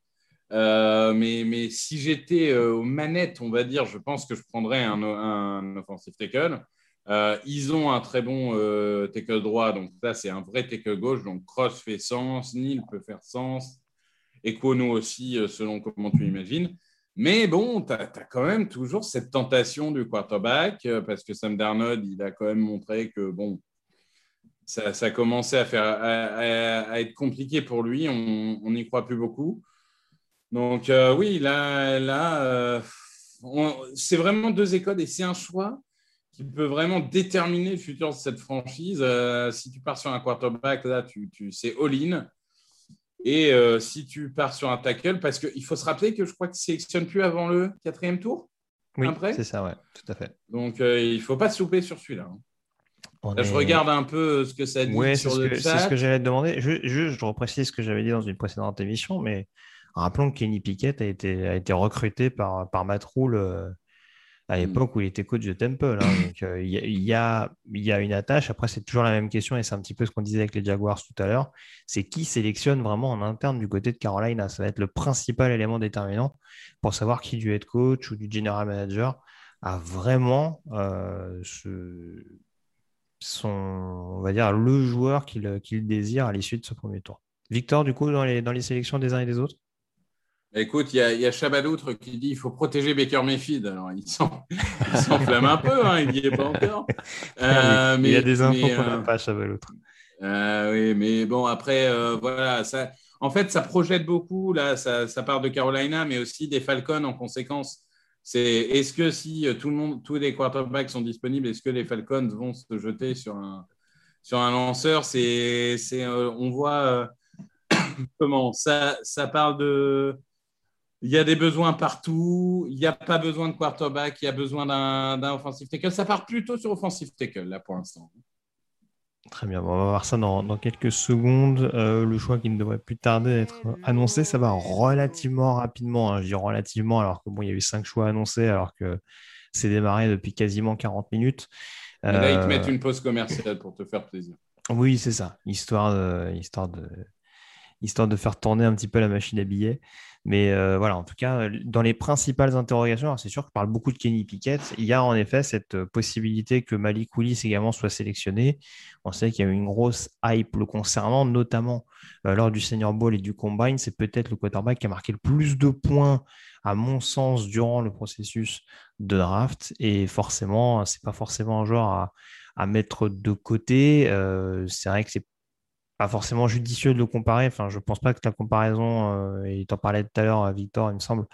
Euh, mais, mais, si j'étais euh, aux manettes, on va dire, je pense que je prendrais un, offensive tackle. Euh, ils ont un très bon tackle droit, donc là, c'est un vrai tackle gauche. Donc, Cross fait sens, Neil peut faire sens, et Kono aussi, selon comment tu imagines. Mais bon, tu as, quand même toujours cette tentation du quarterback, parce que Sam Darnold, il a quand même montré que, bon, ça, ça commençait à, faire, à, être compliqué pour lui. On n'y croit plus beaucoup. Donc, oui, là, là c'est vraiment deux écoles et c'est un choix qui peut vraiment déterminer le futur de cette franchise. Euh, si tu pars sur un quarterback, là, tu, tu c'est all-in. Et euh, si tu pars sur un tackle, parce qu'il faut se rappeler que je crois que tu ne sélectionnes plus avant le quatrième tour. Oui, c'est ça, ouais, tout à fait. Donc, euh, il ne faut pas se souper sur celui-là. Hein. Je regarde un peu ce que ça dit ouais, sur le chat. C'est ce que j'allais te demander. Je, je, je reprécise ce que j'avais dit dans une précédente émission, mais rappelons que Kenny Pickett a été, a été recruté par, par Matt Rule à hmm. l'époque où il était coach de Temple. Hein. Donc, euh, il y, a, y, a, une attache. Après, c'est toujours la même question et c'est un petit peu ce qu'on disait avec les Jaguars tout à l'heure. C'est qui sélectionne vraiment en interne du côté de Carolina? Ça va être le principal élément déterminant pour savoir qui du head coach ou du general manager a vraiment euh, son, on va dire, le joueur qu'il désire à l'issue de ce premier tour. Victor, du coup, dans les, dans les sélections des uns et des autres? Écoute, il y a, y a Chabaloutre qui dit qu'il faut protéger Baker Mayfield. Alors, il s'enflamme un peu, hein, il n'y est pas encore. Euh, mais, il y a des infos qu'on n'a euh, pas, Chabaloutre. Euh, oui, mais bon, après, voilà. Ça, en fait, ça projette beaucoup. Là, ça, ça, part de Carolina, mais aussi des Falcons en conséquence. C'est est-ce que si tout le monde, tous les quarterbacks sont disponibles, est-ce que les Falcons vont se jeter sur un, sur un lanceur? C'est, on voit comment ça, ça parle de il y a des besoins partout. Il n'y a pas besoin de quarterback. Il y a besoin d'un offensive tackle. Ça part plutôt sur offensive tackle, là, pour l'instant. Très bien. on va voir ça dans, quelques secondes. Euh, le choix qui ne devrait plus tarder à être annoncé, ça va relativement rapidement. Hein. Je dis relativement, alors que bon, il y a eu cinq choix annoncés, alors que c'est démarré depuis quasiment 40 minutes. là, ils te euh, mettent une pause commerciale pour te faire plaisir. Oui, c'est ça. Histoire de, histoire, de, histoire de faire tourner un petit peu la machine à billets. Mais euh, voilà, en tout cas, dans les principales interrogations, c'est sûr que parle beaucoup de Kenny Pickett. Il y a en effet cette euh, possibilité que Malik Willis également soit sélectionné. On sait qu'il y a eu une grosse hype le concernant, notamment euh, lors du Senior Bowl et du Combine. C'est peut-être le quarterback qui a marqué le plus de points, à mon sens, durant le processus de draft. Et forcément, c'est pas forcément un joueur à mettre de côté. c'est vrai que c'est pas forcément judicieux de le comparer. Enfin, je pense pas que la comparaison, euh, et tu en parlais tout à l'heure, Victor, il me semble,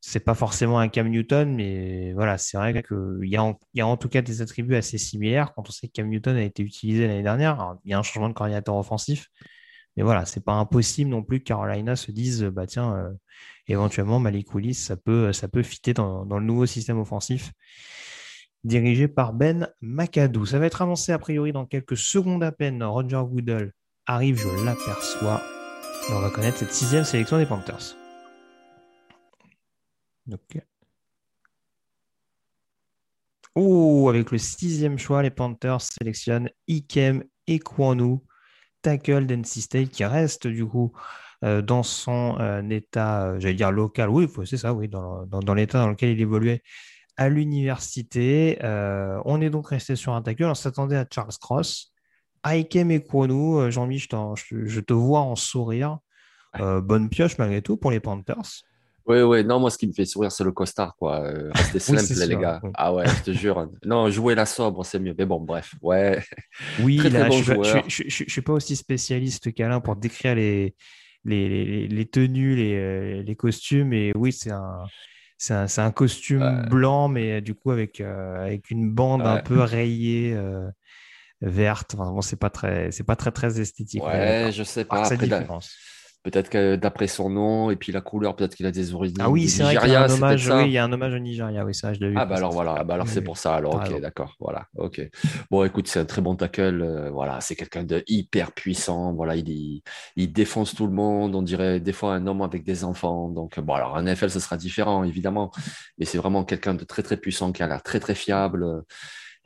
c'est pas forcément un Cam Newton, mais voilà, c'est vrai qu'il y, a en, tout cas des attributs assez similaires. Quand on sait que Cam Newton a été utilisé l'année dernière, il y a un changement de coordinateur offensif, mais voilà, c'est pas impossible non plus que Carolina se dise, bah tiens, euh, éventuellement Malik Willis, ça peut, ça peut fitter dans, le nouveau système offensif dirigé par Ben McAdoo. Ça va être avancé a priori dans quelques secondes à peine. Roger Goodell arrive, je l'aperçois. On va connaître cette sixième sélection des Panthers. Oh, avec le sixième choix, les Panthers sélectionnent Ikem Ekwanu, tackle d'NC State, qui reste du coup euh, dans son euh, état, euh, j'allais dire local, oui, c'est ça, oui, dans l'état dans lequel il évoluait à l'université. on est donc resté sur un tackle, on s'attendait à Charles Cross. Aikem et Kwonu, euh, Jean-Michel, je, te vois en sourire. Euh, bonne pioche malgré tout pour les Panthers. Oui, oui, non, moi ce qui me fait sourire, c'est le costard, quoi. Euh, restez simple, les gars. Ah ouais, je te jure. Non, jouer la sobre, c'est mieux. Mais bon, bref, ouais. Oui, je ne suis pas aussi spécialiste qu'Alain pour décrire les, les, les, tenues, les, les, costumes. Et oui, c'est un. C'est un, costume blanc, mais du coup avec, avec une bande un peu rayée verte. Enfin, bon, c'est pas très, c'est pas très très esthétique. Ouais, je sais pas. Peut-être que d'après son nom et puis la couleur, peut-être qu'il a des origines. Ah oui, c'est vrai qu'il y a un hommage. Oui, il y a un hommage au Nigeria. Oui, ça, je l'ai vu. Ah bah alors voilà. Ah, bah alors c'est pour ça. Alors ok, d'accord. Voilà. Ok. Bon, écoute, c'est un très bon tackle. Euh, voilà, c'est quelqu'un de hyper puissant. Voilà, il, il défonce tout le monde. On dirait des fois un homme avec des enfants. Donc bon, alors un NFL, ce sera différent évidemment, mais c'est vraiment quelqu'un de très très puissant qui a l'air très très fiable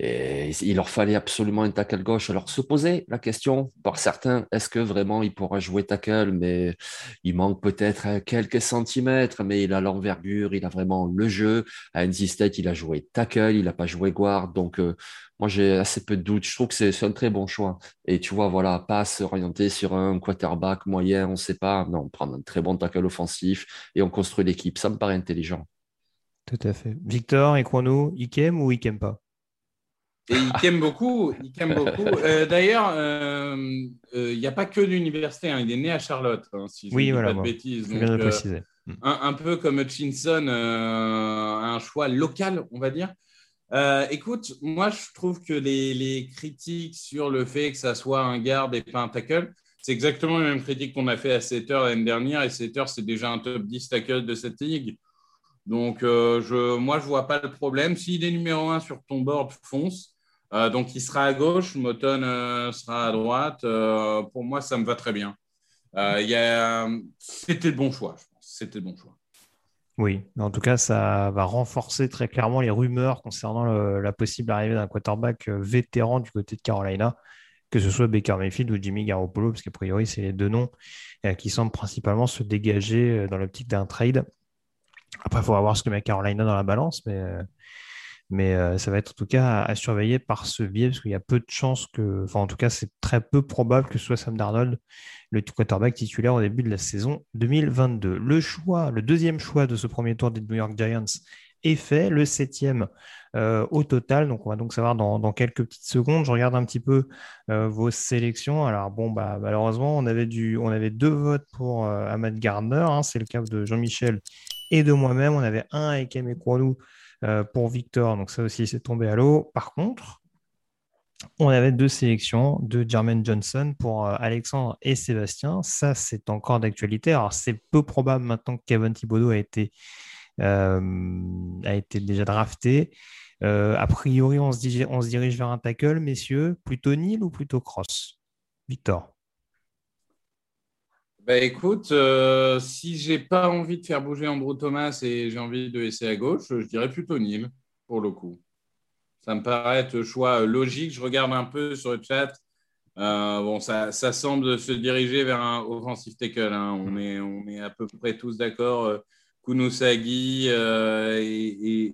Et il leur fallait absolument un tackle gauche. Alors, se poser la question par certains, est-ce que vraiment il pourra jouer tackle? Mais il manque peut-être quelques centimètres, mais il a l'envergure, il a vraiment le jeu. À NC State, il a joué tackle, il n'a pas joué guard. Donc, euh, moi, j'ai assez peu de doutes. Je trouve que c'est un très bon choix. Et tu vois, voilà, pas s'orienter sur un quarterback moyen, on ne sait pas. Non, prendre un très bon tackle offensif et on construit l'équipe. Ça me paraît intelligent. Tout à fait. Victor et Chrono, il ou il pas et il aime beaucoup. Il beaucoup. Euh, d'ailleurs, euh, euh, il n'y a pas que l'université. Hein. Il est né à Charlotte, hein, si je ne dis pas de bêtises. Donc, un, peu comme Hutchinson, un choix local, on va dire. écoute, moi, je trouve que les, les, critiques sur le fait que ça soit un garde et pas un tackle, c'est exactement la même critique qu'on a fait à Setter l'année dernière. Et Setter, c'est déjà un top 10 tackle de cette ligue. Donc, je, moi, je ne vois pas le problème. S'il est numéro 1 sur ton board, fonce. Euh, donc, il sera à gauche, Moton euh, sera à droite. Euh, pour moi, ça me va très bien. C'était le bon choix, je pense. C'était le bon choix. Oui, en tout cas, ça va renforcer très clairement les rumeurs concernant la possible arrivée d'un quarterback vétéran du côté de Carolina, que ce soit Baker Mayfield ou Jimmy Garoppolo, parce qu'a priori, c'est les deux noms qui semblent principalement se dégager dans l'optique d'un trade. Après, il faut voir ce que met Carolina dans la balance, mais mais euh, ça va être en tout cas à, surveiller par ce biais, parce qu'il y a peu de chances que, enfin en tout cas c'est très peu probable que soit Sam Darnold le quarterback titulaire au début de la saison 2022. Le choix, le deuxième choix de ce premier tour des New York Giants est fait, le septième euh, au total. Donc on va donc savoir dans, quelques petites secondes. Je regarde un petit peu euh, vos sélections. Alors bon, bah, malheureusement, on avait, du, deux votes pour Ahmad Gardner, hein. c'est le cas de Jean-Michel et de moi-même. On avait un avec Aimé euh, pour Victor. Donc ça aussi, c'est tombé à l'eau. Par contre, on avait deux sélections de Jermaine Johnson pour euh, Alexandre et Sébastien. Ça, c'est encore d'actualité. Alors, c'est peu probable maintenant que Kevin Thibodeau a été, euh, déjà drafté. a priori, on se, on se dirige vers un tackle, messieurs. Plutôt nil ou plutôt cross? Victor bah, écoute, euh, si j'ai pas envie de faire bouger Andrew Thomas et j'ai envie de laisser à gauche, je dirais plutôt Nil pour le coup. Ça me paraît être choix logique. Je regarde un peu sur le chat. Euh, bon, ça, semble se diriger vers un offensive tackle. Hein. On, est, on est à peu près tous d'accord. Euh, Kunosagi et,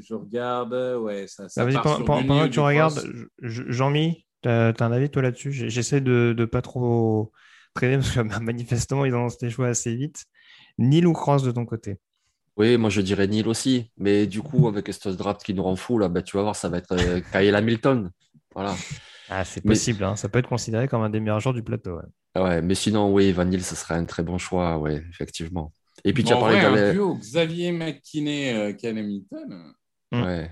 je regarde. Ouais, ça, ça ah, pendant, que tu regardes, Jean-Mi, tu as, un avis toi là-dessus? J'essaie de ne pas trop très bien, parce que bah, manifestement, ils ont lancé des choix assez vite. Nil ou Cross de ton côté? Oui, moi je dirais Nil aussi. Mais du coup, avec ce draft qui nous rend fou, là, bah, tu vas voir, ça va être euh, Kyle Hamilton. Voilà. Ah, c'est possible, hein. ça peut être considéré comme un des meilleurs joueurs du plateau. Ouais, ah mais sinon, oui, Van Nil, ce serait un très bon choix, ouais, effectivement. Et puis tu as parlé de Xavier McKinney, euh, Hamilton. Hmm. Ouais.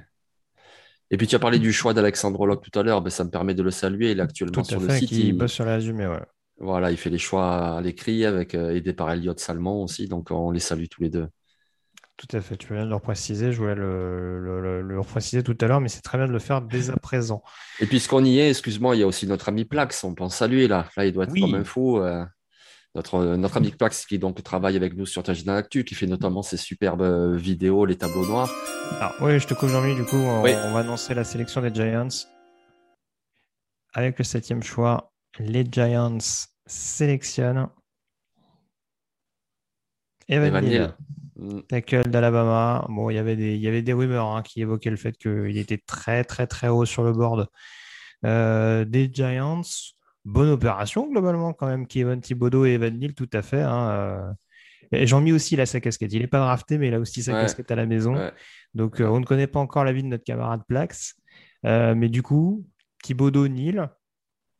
Et puis tu as parlé du choix d'Alexandre Locke tout à l'heure, ben, ça me permet de le saluer. Il est actuellement sur le site. Il bosse sur les résumés, ouais. Voilà, il fait les choix à l'écrit, avec euh, aidé par Elliot Salmon aussi. Donc, on les salue tous les deux. Tout à fait. Tu viens de le préciser. Je voulais le, le, préciser tout à l'heure, mais c'est très bien de le faire dès à présent. Et puisqu'on y est, excuse-moi, il y a aussi notre ami Plax. On pense à lui là. Là, il doit être comme un fou. Euh, notre, notre ami Plax qui donc travaille avec nous sur Tagina Actu, qui fait notamment ces superbes euh, vidéos, les tableaux noirs. Alors, oui, je te coupe Jean-Louis. Du coup, on, on va annoncer la sélection des Giants avec le septième choix les Giants sélectionnent Evan, Neal, mm. tackle d'Alabama. Bon, il y avait des, il y avait des rumeurs hein, qui évoquaient le fait qu'il était très, très, très haut sur le board euh, des Giants. Bonne opération, globalement, quand même, Kevin Thibodeau et Evan Neal, tout à fait. Hein, euh. J'en mis aussi là sa casquette. Il n'est pas drafté, mais il a aussi sa casquette à la maison. Donc, euh, on ne connaît pas encore la vie de notre camarade Plax. mais du coup, Thibodeau,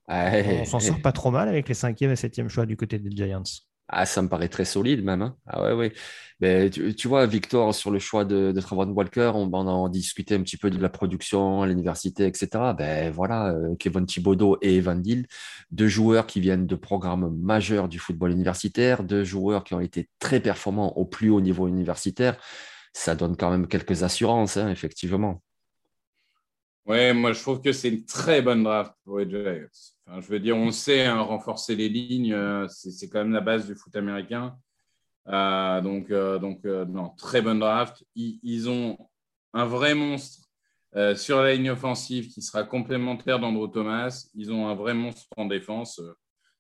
Neal, on s'en sort pas trop mal avec les cinquième et septième choix du côté des Giants. Ah, ça me paraît très solide même. Hein. Ah ouais, ouais. Mais tu, vois, Victor, sur le choix de, de Travon Walker, on, on en discutait un petit peu de la production à l'université, etc. Ben voilà, euh, Kevin Thibodeau et Evan Dill, deux joueurs qui viennent de programmes majeurs du football universitaire, deux joueurs qui ont été très performants au plus haut niveau universitaire. Ça donne quand même quelques assurances, hein, effectivement. Ouais, moi je trouve que c'est une très bonne draft pour les Giants. Je veux dire, on sait hein, renforcer les lignes, euh, c'est quand même la base du foot américain. Euh, donc, euh, donc non, très bonne draft. Ils, ont un vrai monstre euh, sur la ligne offensive qui sera complémentaire d'Andrew Thomas. Ils ont un vrai monstre en défense.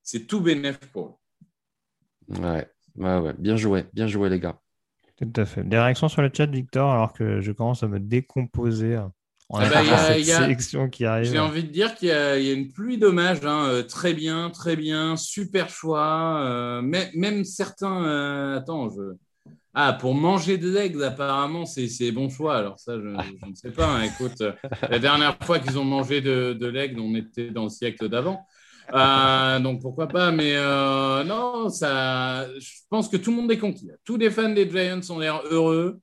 C'est tout bénéf pour eux. Ouais, ouais, ouais. Bien joué, bien joué les gars. Tout à fait. Des réactions sur le chat, Victor, alors que je commence à me décomposer. On a cette sélection qui arrive. J'ai envie de dire qu'il y, a une pluie d'hommages. Hein. Euh, très bien, très bien, super choix. Euh, même, certains. Euh, attends, je. Ah, pour manger de l'aigle, apparemment, c'est bon choix. Alors, ça, je, ne sais pas. Hein. Écoute, la dernière fois qu'ils ont mangé de, de l'aigle, on était dans le siècle d'avant. donc, pourquoi pas. Mais non, ça, je pense que tout le monde est conquis. Tous les fans des Giants ont l'air heureux.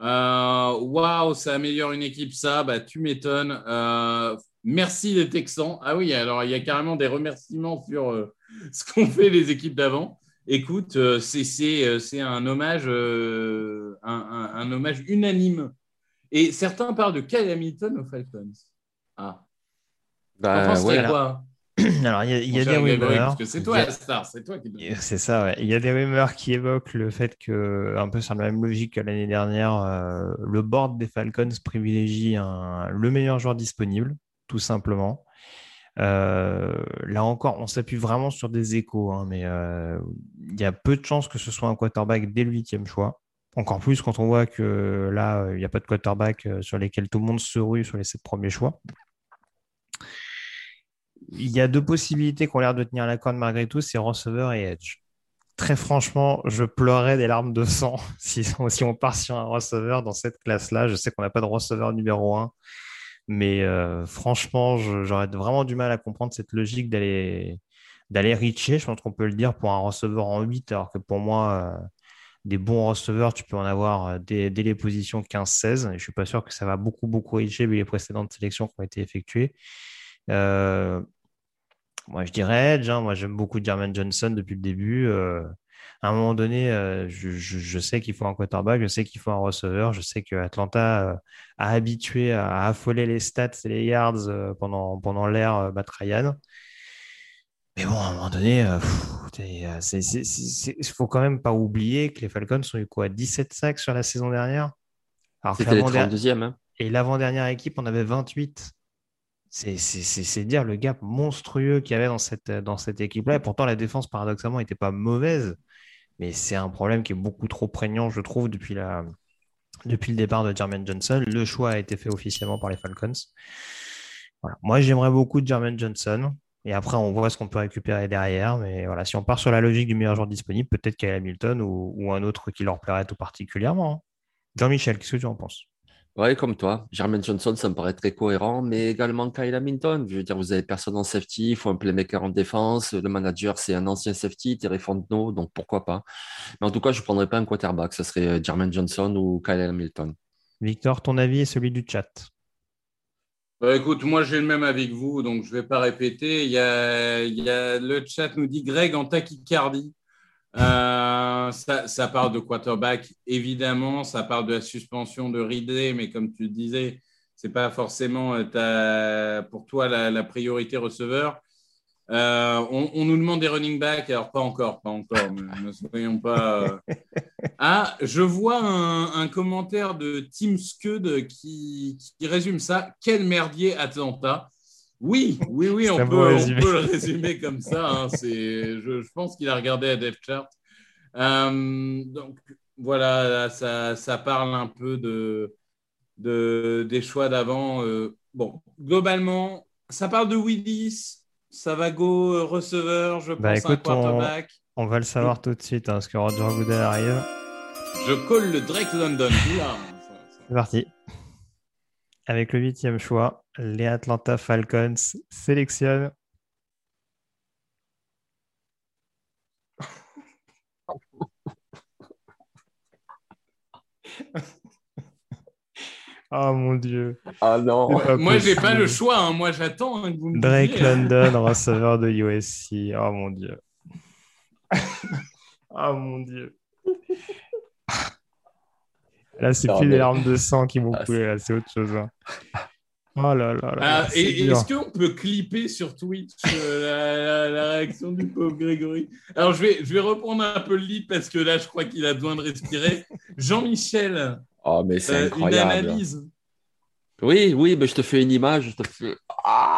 Euh, waouh, ça améliore une équipe, ça, bah, tu m'étonnes. Euh, merci les Texans. Ah oui, alors il y a carrément des remerciements sur euh, ce qu'ont fait les équipes d'avant. Écoute, c'est un hommage, un, hommage unanime. Et certains parlent de Kyle Hamilton aux Falcons. Ah. Bah, ouais, quoi? Alors, il y a, des rumeurs. c'est toi star, c'est toi qui. C'est ça, ouais. Il y a des rumeurs qui évoquent le fait que, un peu sur la même logique que l'année dernière, euh, le board des Falcons privilégie le meilleur joueur disponible, tout simplement. Euh, là encore, on s'appuie vraiment sur des échos, hein, mais euh, il y a peu de chances que ce soit un quarterback dès le huitième choix. Encore plus quand on voit que là, il n'y a pas de quarterback sur lesquels tout le monde se rue sur les sept premiers choix il y a deux possibilités qui ont l'air de tenir la corde malgré tout, c'est receveur et edge. Très franchement, je pleurais des larmes de sang si, on part sur un receveur dans cette classe-là. Je sais qu'on n'a pas de receveur numéro un, mais euh, franchement, j'aurais vraiment du mal à comprendre cette logique d'aller d'aller reacher. Je pense qu'on peut le dire pour un receveur en 8, alors que pour moi, euh, des bons receveurs, tu peux en avoir euh, dès, les positions 15-16. Je ne suis pas sûr que ça va beaucoup, beaucoup reacher vu les précédentes sélections qui ont été effectuées. Moi, je dirais Edge. Hein. Moi, j'aime beaucoup Jermaine Johnson depuis le début. Euh, à un moment donné, euh, je, sais qu'il faut un quarterback, je sais qu'il faut un receveur, je sais que Atlanta euh, a habitué à, affoler les stats et les yards pendant, pendant l'ère Matt Ryan. Mais bon, à un moment donné, il faut quand même pas oublier que les Falcons ont eu quoi 17 sacs sur la saison dernière? C'était les 32e. Hein. Et l'avant-dernière équipe en avait 28. C'est dire le gap monstrueux qu'il y avait dans cette, cette équipe-là. Et pourtant, la défense, paradoxalement, n'était pas mauvaise. Mais c'est un problème qui est beaucoup trop prégnant, je trouve, depuis le départ de Jermaine Johnson. Le choix a été fait officiellement par les Falcons. Moi, j'aimerais beaucoup Jermaine Johnson. Et après, on voit ce qu'on peut récupérer derrière. Mais voilà, si on part sur la logique du meilleur joueur disponible, peut-être Kyle Hamilton ou, ou, un autre qui leur plairait tout particulièrement. Hein. Jean-Michel, qu'est-ce que tu en penses? Oui, comme toi. Jermaine Johnson, ça me paraît très cohérent, mais également Kyle Hamilton. Je veux dire, vous avez personne en safety, il faut un playmaker en défense. Le manager, c'est un ancien safety, Terry Fontenot, donc pourquoi pas. Mais en tout cas, je ne prendrais pas un quarterback. Ce serait euh, Jermaine Johnson ou Kyle Hamilton. Victor, ton avis est celui du chat. Bah, écoute, moi j'ai le même avis que vous, donc je ne vais pas répéter. Il y, a, il y a, le chat nous dit Greg en tachycardie. Euh, ça, parle de quarterback, évidemment. Ça parle de la suspension de Ridley, mais comme tu le disais, c'est pas forcément euh, pour toi la, priorité receveur. Euh, on, nous demande des running backs, alors pas encore, pas encore, ne soyons pas. Ah, je vois un, commentaire de Tim Scud qui, qui, résume ça. Quel merdier Atlanta. Oui, oui, oui, on peut, le résumer comme ça. Hein. je, pense qu'il a regardé à Depth Chart. Euh, donc voilà, ça, parle un peu de, des choix d'avant. Euh, bon, globalement, ça parle de Willis, ça va go receveur, je bah, pense, un quarterback. On, va le savoir tout de suite, hein, parce que Roger Goodell arrive. Je colle le Drake London. C'est parti. Avec le huitième choix, les Atlanta Falcons sélectionnent. oh mon dieu. Ah non. Moi, j'ai pas le choix. Hein. Moi, j'attends hein, que vous me Drake London, receveur de USC. Oh mon dieu. oh mon dieu. Là, c'est plus des larmes de sang qui vont ah, couler, c'est autre chose. Hein. Oh là là là. Ah, et est-ce qu'on peut clipper sur Twitch euh, la, réaction du pauvre Grégory? Alors, je vais, je vais reprendre un peu le lit parce que là, je crois qu'il a besoin de respirer. Jean-Michel, oh, mais c'est euh, une analyse. Oui, oui, mais je te fais une image, je te fais. Ah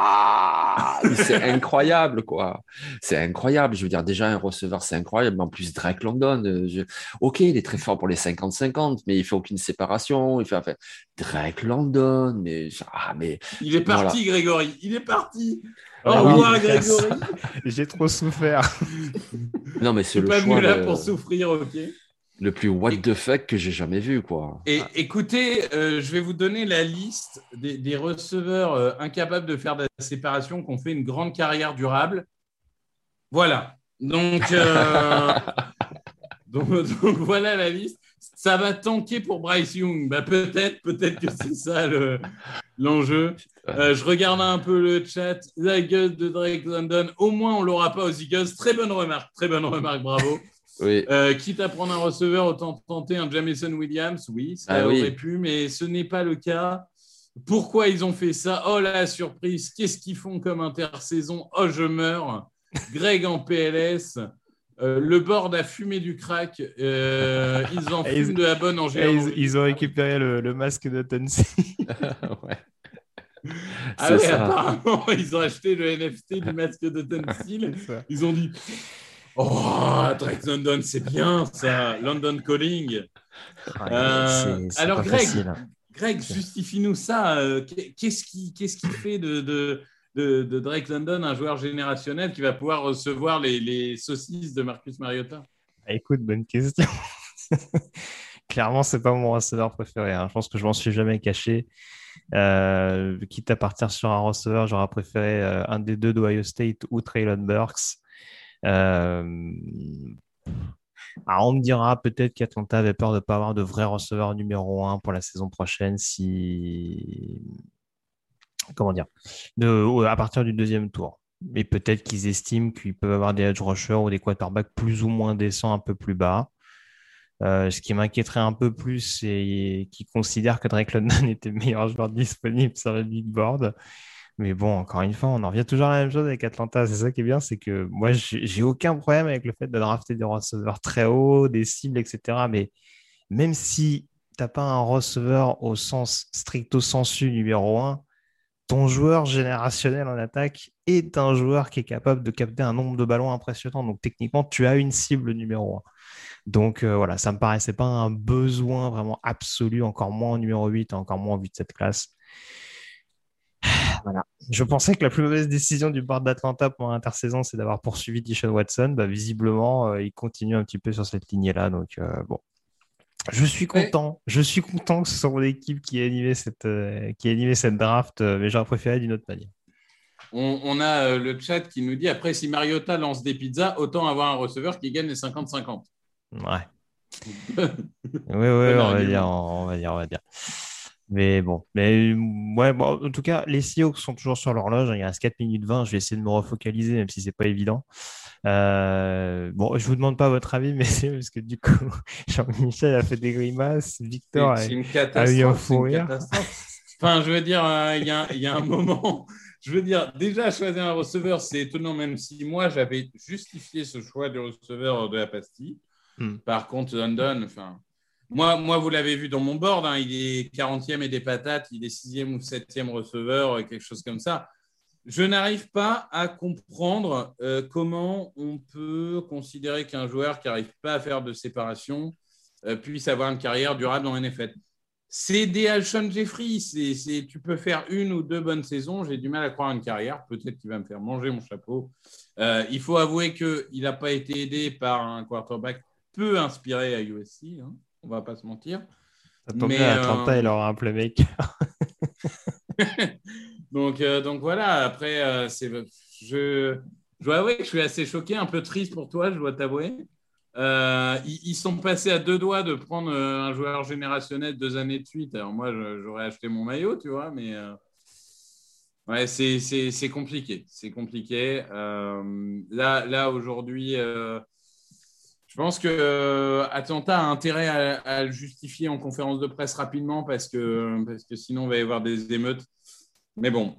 C'est incroyable, quoi. C'est incroyable. Je veux dire, déjà, un receveur, c'est incroyable. Mais en plus, Drake London, euh, ok, il est très fort pour les 50-50, mais il fait aucune séparation. Il fait, enfin, Drake London, mais. Ah, mais... Il est parti, Grégory. Il est parti. Au ah revoir, Grégory. J'ai trop souffert. non, mais c'est le pas venu là pour souffrir, ok le plus what the fuck que j'ai jamais vu, quoi. Et écoutez, euh, je vais vous donner la liste des, receveurs euh, incapables de faire de la séparation qui ont fait une grande carrière durable. Voilà. Donc, euh, donc, voilà la liste. Ça va tanker pour Bryce Young. Bah, peut-être, peut-être que c'est ça l'enjeu. je regarde un peu le chat. La gueule de Drake London. Au moins, on l'aura pas aux Eagles. Très bonne remarque. Très bonne remarque. Bravo. Euh, quitte à prendre un receveur, autant tenter un Jamison Williams. Oui, ça ah aurait pu, mais ce n'est pas le cas. Pourquoi ils ont fait ça? Oh la surprise Qu'est-ce qu'ils font comme intersaison? Oh je meurs Greg en PLS. Euh, le board a fumé du crack. Euh, ils en fument de la bonne en général. Ils, ont récupéré le, masque de Tennessee. ouais. Ah ouais, apparemment, ils ont acheté le NFT du masque de Tennessee. Ils ont dit Oh, Drake London, c'est bien ça. London Calling. Ah, euh, alors, Greg, Greg justifie-nous ça. Euh, qu'est-ce qui, qu'est-ce qui fait de, de, de, Drake London un joueur générationnel qui va pouvoir recevoir les, les saucisses de Marcus Mariota? Bah, Écoute, bonne question. Clairement, c'est pas mon receveur préféré. Hein. Je pense que je m'en suis jamais caché. Euh, quitte à partir sur un receveur, j'aurais préféré un des deux d'Ohio State ou Traylon Burks. Euh, on me dira peut-être qu'Atlanta avait peur de ne pas avoir de vrai receveur numéro 1 pour la saison prochaine si. Comment dire À partir du deuxième tour. Mais peut-être qu'ils estiment qu'ils peuvent avoir des edge rushers ou des quarterbacks plus ou moins décents un peu plus bas. Euh, ce qui m'inquiéterait un peu plus, c'est qu'ils considèrent que Drake London était le meilleur joueur disponible sur le big board. Mais bon, encore une fois, on en revient toujours à la même chose avec Atlanta. C'est ça qui est bien, c'est que moi, j'ai aucun problème avec le fait de drafter des receveurs très hauts, des cibles, etc. Mais même si tu n'as pas un receveur au sens stricto sensu numéro 1, ton joueur générationnel en attaque est un joueur qui est capable de capter un nombre de ballons impressionnant. Donc techniquement, tu as une cible numéro 1. Donc euh, voilà, ça me paraissait pas un besoin vraiment absolu, encore moins en numéro 8, encore moins en vue de cette classe. Voilà. Je pensais que la plus mauvaise décision du board d'Atlanta pour l'intersaison, c'est d'avoir poursuivi Dishon Watson. Bah, visiblement, euh, il continue un petit peu sur cette lignée-là. Donc, euh, bon. Je suis content. Je suis content que ce soit mon équipe qui ait animé cette, euh, qui ait animé cette draft, mais j'aurais préféré d'une autre manière. On, a le chat qui nous dit après, si Mariota lance des pizzas, autant avoir un receveur qui gagne les 50-50. Ouais. oui, oui, on va dire, on va dire, on va dire. Mais bon, mais ouais, en tout cas, les Seahawks sont toujours sur l'horloge. Hein. il reste 4 minutes 20. Je vais essayer de me refocaliser, même si c'est pas évident. Euh, bon, je vous demande pas votre avis, mais c'est parce que du coup, Jean-Michel a fait des grimaces. Victor a, une catastrophe, Enfin, je veux dire, euh, il y, a, un moment. Je veux dire, déjà, choisir un receveur, c'est étonnant, même si moi, j'avais justifié ce choix du receveur de la pastille. Hmm. Par contre, London, enfin, moi, vous l'avez vu dans mon board, hein, il est 40e et des patates, il est 6e ou 7e receveur, quelque chose comme ça. Je n'arrive pas à comprendre euh, comment on peut considérer qu'un joueur qui n'arrive pas à faire de séparation euh, puisse avoir une carrière durable en NFL. C'est des Alshon Jeffrey. Tu peux faire une ou deux bonnes saisons. J'ai du mal à croire une carrière. Peut-être qu'il va me faire manger mon chapeau. Euh, il faut avouer qu'il n'a pas été aidé par un quarterback peu inspiré à USC. Hein on va pas se mentir. Ça tombe mais, bien, Atlanta, euh... il aura un playmaker. donc, euh, donc voilà, après, euh, c'est, je, je dois avouer que je suis assez choqué, un peu triste pour toi, je dois t'avouer. Euh, ils, sont passés à deux doigts de prendre un joueur générationnel deux années de suite. Alors moi, j'aurais acheté mon maillot, tu vois, mais ouais, c'est, c'est, c'est compliqué. C'est compliqué. là, là aujourd'hui, je pense que euh, a intérêt à, le justifier en conférence de presse rapidement parce que, sinon, il va y avoir des émeutes. Mais bon,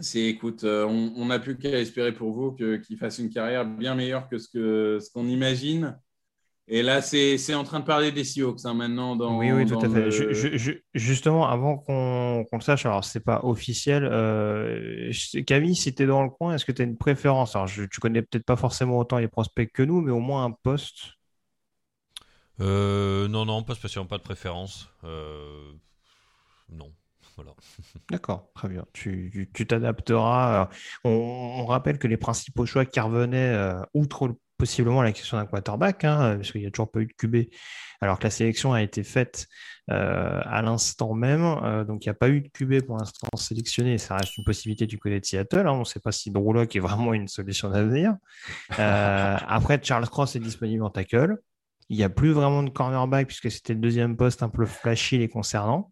c'est écoute, euh, on n'a plus qu'à espérer pour vous qu'il fasse une carrière bien meilleure que ce qu'on imagine. Et là, c'est en train de parler des Seahawks hein, maintenant. Dans, oui, oui, tout à fait. le- justement, avant qu'on le sache, alors c'est pas officiel, euh, Camille, si tu es dans le coin, est-ce que tu as une préférence? Alors, je- tu connais peut-être pas forcément autant les prospects que nous, mais au moins un poste? Euh, non, non, pas spécialement, pas de préférence. Euh, non, voilà. D'accord, très bien. Tu tu- tu t'adapteras. On, on rappelle que les principaux choix qui revenaient, euh, outre le- possiblement la question d'un quarterback, hein, parce qu'il n'y a toujours pas eu de QB, alors que la sélection a été faite euh, à l'instant même. euh, donc, il n'y a pas eu de QB pour l'instant sélectionné. Ça reste une possibilité du côté de Seattle. hein. On ne sait pas si Drew Lock est vraiment une solution d'avenir. Euh, après, Charles Cross est disponible en tackle. Il n'y a plus vraiment de cornerback puisque c'était le deuxième poste un peu flashy les concernant.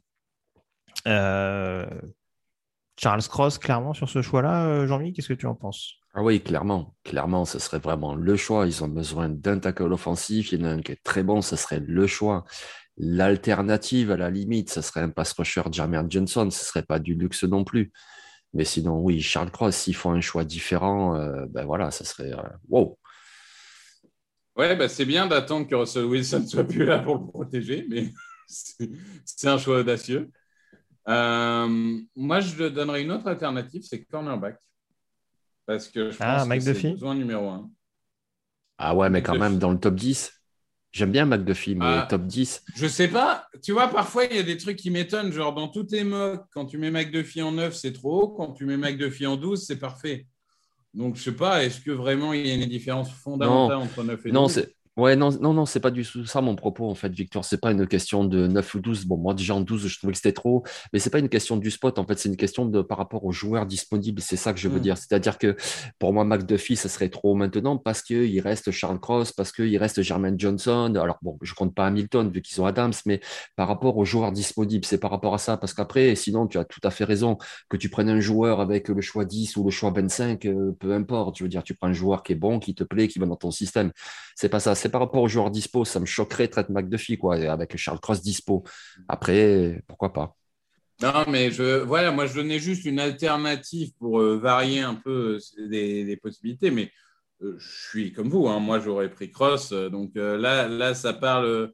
Charles Cross, clairement, sur ce choix-là, euh, Jean-Mi, qu'est-ce que tu en penses? Ah oui, clairement, clairement, ce serait vraiment le choix. Ils ont besoin d'un tackle offensif. Il y en a un qui est très bon, ce serait le choix. L'alternative, à la limite, ce serait un pass rusher Jermaine Johnson. Ce serait pas du luxe non plus. Mais sinon, oui, Charles Cross, s'ils font un choix différent, euh, ben voilà, ce serait euh, wow. Ouais, bah, c'est bien d'attendre que Russell Wilson soit plus là pour le protéger, mais c'est c'est un choix audacieux. Euh, moi, je donnerais une autre alternative, c'est cornerback. Parce que je pense Ah, que McDuffie c'est besoin numéro un. Ah ouais, mais quand McDuffie. même, dans le top 10, j'aime bien McDuffie, mais Ah. top 10, Je sais pas, tu vois, parfois il y a des trucs qui m'étonnent, genre dans tous tes mocks, quand tu mets McDuffie en 9, c'est trop haut, quand tu mets McDuffie en 12, c'est parfait. Donc je sais pas, est-ce que vraiment il y a une différence fondamentale entre 9 et 12 Non, c'est ouais, non, non, non, c'est pas du tout ça mon propos en fait, Victor. C'est pas une question de 9 ou 12. Bon, moi déjà en 12, je trouvais que c'était trop, mais c'est pas une question du spot. En fait, c'est une question de par rapport aux joueurs disponibles. C'est ça que je veux Mm. dire. C'est-à-dire que pour moi, McDuffie, ça serait trop maintenant parce qu'il reste Charles Cross, parce qu'il reste Jermaine Johnson. Alors bon, je compte pas Hamilton vu qu'ils ont Adams, mais par rapport aux joueurs disponibles, c'est par rapport à ça. Parce qu'après, sinon, tu as tout à fait raison que tu prennes un joueur avec le choix 10 ou le choix 25, euh, peu importe. Je veux dire, tu prends un joueur qui est bon, qui te plaît, qui va dans ton système. C'est pas ça. C'est par rapport aux joueurs dispo. Ça me choquerait traite McDuffie, quoi, avec Charles Cross dispo. Après, pourquoi pas. Non, mais je, voilà, moi je donnais juste une alternative pour euh, varier un peu euh, des, des possibilités, mais euh, je suis comme vous, hein, moi j'aurais pris Cross, donc euh, là, là ça parle,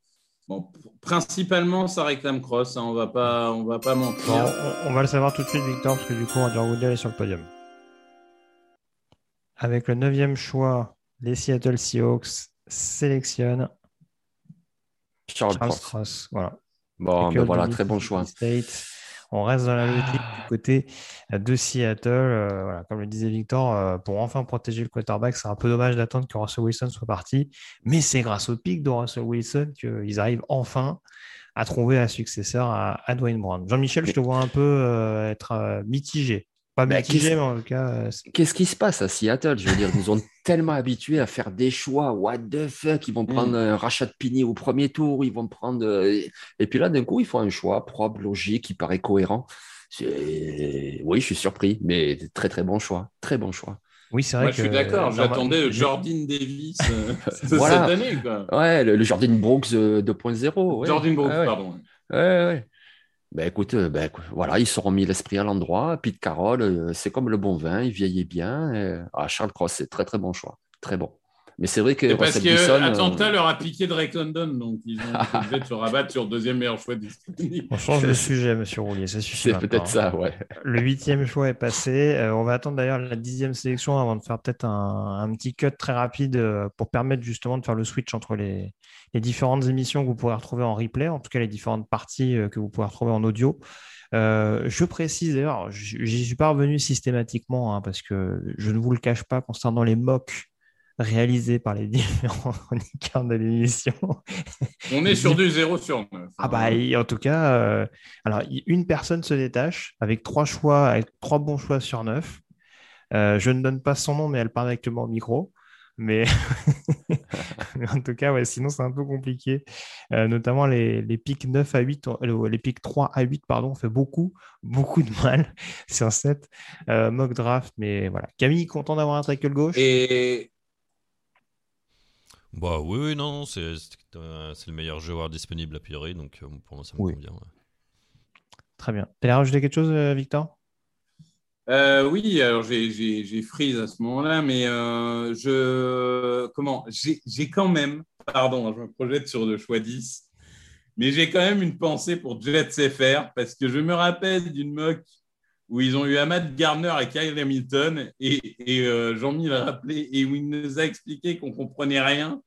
bon, principalement ça réclame Cross, hein, on va pas, on va pas mentir. Bon, on, on va le savoir tout de suite, Victor, parce que du coup, Andrew Woodell est sur le podium. Avec le neuvième choix, les Seattle Seahawks sélectionnent Charles, Charles Cross. Voilà. Bon, ben voilà, très bon choix. State. On reste dans la logique du côté de Seattle. Euh, voilà, comme le disait Victor, euh, pour enfin protéger le quarterback, c'est un peu dommage d'attendre que Russell Wilson soit parti. Mais c'est grâce au pic de Russell Wilson qu'ils arrivent enfin à trouver un successeur à, à Dwayne Brown. Jean-Michel, je te vois un peu euh, être euh, mitigé. Pas Bah, mitigé, qu'est-ce- mais en tout cas, euh, Qu'est-ce qui se passe à Seattle? Je veux dire, ils nous ont tellement habitués à faire des choix. What the fuck? Ils vont prendre Mm. un rachat de Pini au premier tour. Ils vont prendre. euh, Et puis là, d'un coup, ils font un choix propre, logique, qui paraît cohérent. Oui, je suis surpris, mais très très bon choix. Très bon choix. oui, c'est vrai Moi je suis que- d'accord, j'attendais le Jordan Davis euh, Voilà. cette année. Quoi. Ouais, le, le Jordan Brooks euh, 2.0. ouais. Jordan Brooks, ouais. pardon. Ouais, ouais. Ben écoute, euh, ben, voilà, ils se sont mis l'esprit à l'endroit. Pete Carroll, euh, c'est comme le bon vin, il vieillit bien. Ah, Charles Cross, c'est très très bon choix. Très bon. Mais c'est vrai que Et parce que Wilson, euh, Atlanta leur a piqué Drake London, donc ils ont de se rabattre sur le deuxième meilleur choix disponible. On change de sujet, monsieur Roulier, ça suffit c'est peut-être hein. ça, ouais. Le huitième choix est passé. Euh, on va attendre d'ailleurs la dixième sélection avant de faire peut-être un, un petit cut très rapide euh, pour permettre justement de faire le switch entre les, les différentes émissions que vous pourrez retrouver en replay, en tout cas les différentes parties euh, que vous pourrez retrouver en audio. Euh, je précise d'ailleurs, j'y suis pas revenu systématiquement hein, parce que je ne vous le cache pas concernant les mocks réalisés par les différents chroniqueurs de l'émission. On est sur du 0 sur 9. Ah bah, en tout cas, euh, alors une personne se détache avec trois choix, avec trois bons choix sur neuf. Euh, je ne donne pas son nom, mais elle parle directement au micro. Mais mais en tout cas, ouais, sinon c'est un peu compliqué. Euh, notamment les, les pics 9 à 8, ont- euh, les pics 3 à 8, pardon, on fait beaucoup, beaucoup de mal sur cette euh, mock draft. Mais voilà. Camille, content d'avoir un tackle gauche? Et Bah oui, oui, non, non, c'est c'est, euh, le meilleur joueur disponible a priori, donc euh, pour moi ça me Oui. convient. ouais. Très bien. Tu allais rajouter quelque chose, euh, Victor? Euh, oui, alors j'ai- freeze à ce moment-là, mais euh, je comment j'ai j'ai quand même pardon, je me projette sur le choix 10. Mais j'ai quand même une pensée pour Jets FR parce que je me rappelle d'une mock où ils ont eu Ahmad Gardner et Kyle Hamilton et, euh, Jean-Mi l'a rappelé et où il nous a expliqué qu'on comprenait rien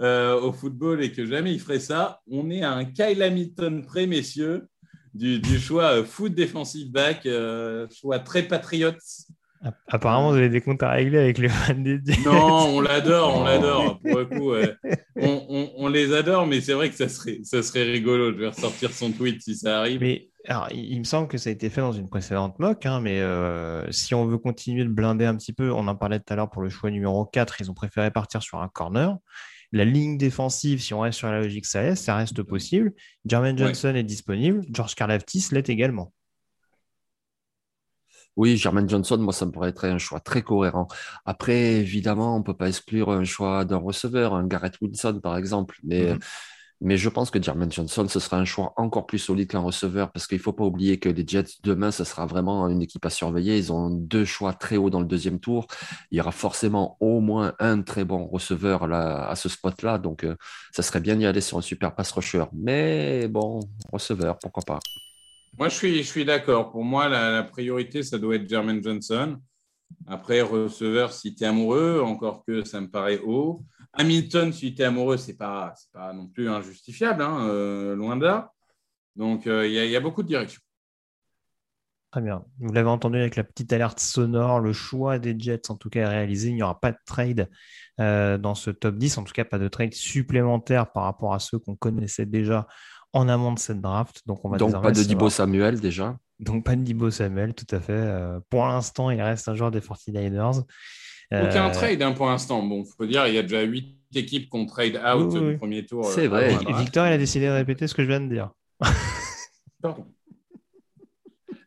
euh, au football et que jamais il ferait ça. On est à un Kyle Hamilton près, messieurs, du, choix euh, foot defensive back, choix très patriote Apparemment, vous avez des comptes à régler avec les fans des Non, on l'adore, on l'adore. Pour le coup, on, les adore, mais c'est vrai que ça serait, ça serait rigolo. Je vais ressortir son tweet si ça arrive. Mais alors, il, me semble que ça a été fait dans une précédente mock, hein, mais euh, si on veut continuer de blinder un petit peu, on en parlait tout à l'heure pour le choix numéro 4, ils ont préféré partir sur un corner. La ligne défensive, si on reste sur la logique ça ça reste possible. Jermaine Johnson est disponible, George Karlaftis l'est également. Oui, Jermaine Johnson, moi, ça me paraît être un choix très cohérent. Après, évidemment, on ne peut pas exclure un choix d'un receveur, un Garrett Wilson, par exemple. Mais, mm-hmm. Mais je pense que Jermaine Johnson, ce sera un choix encore plus solide qu'un receveur parce qu'il ne faut pas oublier que les Jets, demain, ce sera vraiment une équipe à surveiller. Ils ont deux choix très hauts dans le deuxième tour. Il y aura forcément au moins un très bon receveur là, à ce spot-là. Donc, euh, ça serait bien d'y aller sur un super pass rusher. Mais bon, receveur, pourquoi pas. Moi, je suis, je suis d'accord. Pour moi, la, priorité, ça doit être Jermaine Johnson. Après, receveur, si tu es amoureux, encore que ça me paraît haut. Hamilton, si tu es amoureux, ce n'est pas, pas non plus injustifiable, hein, euh, loin de là. Donc, euh, il y, a beaucoup de directions. Très bien. Vous l'avez entendu avec la petite alerte sonore, le choix des Jets, en tout cas, est réalisé. Il n'y aura pas de trade euh, dans ce top 10, en tout cas, pas de trade supplémentaire par rapport à ceux qu'on connaissait déjà en amont de cette draft. Donc, on va Donc pas de Dibo Samuel déjà. Donc pas de Dibo Samuel, tout à fait. Euh, pour l'instant, il reste un joueur des 49ers. Aucun euh, trade hein, pour l'instant. Bon, il faut dire, il y a déjà huit équipes qu'on trade out du premier tour. C'est euh, vrai. Victor, il a décidé de répéter ce que je viens de dire. Pardon.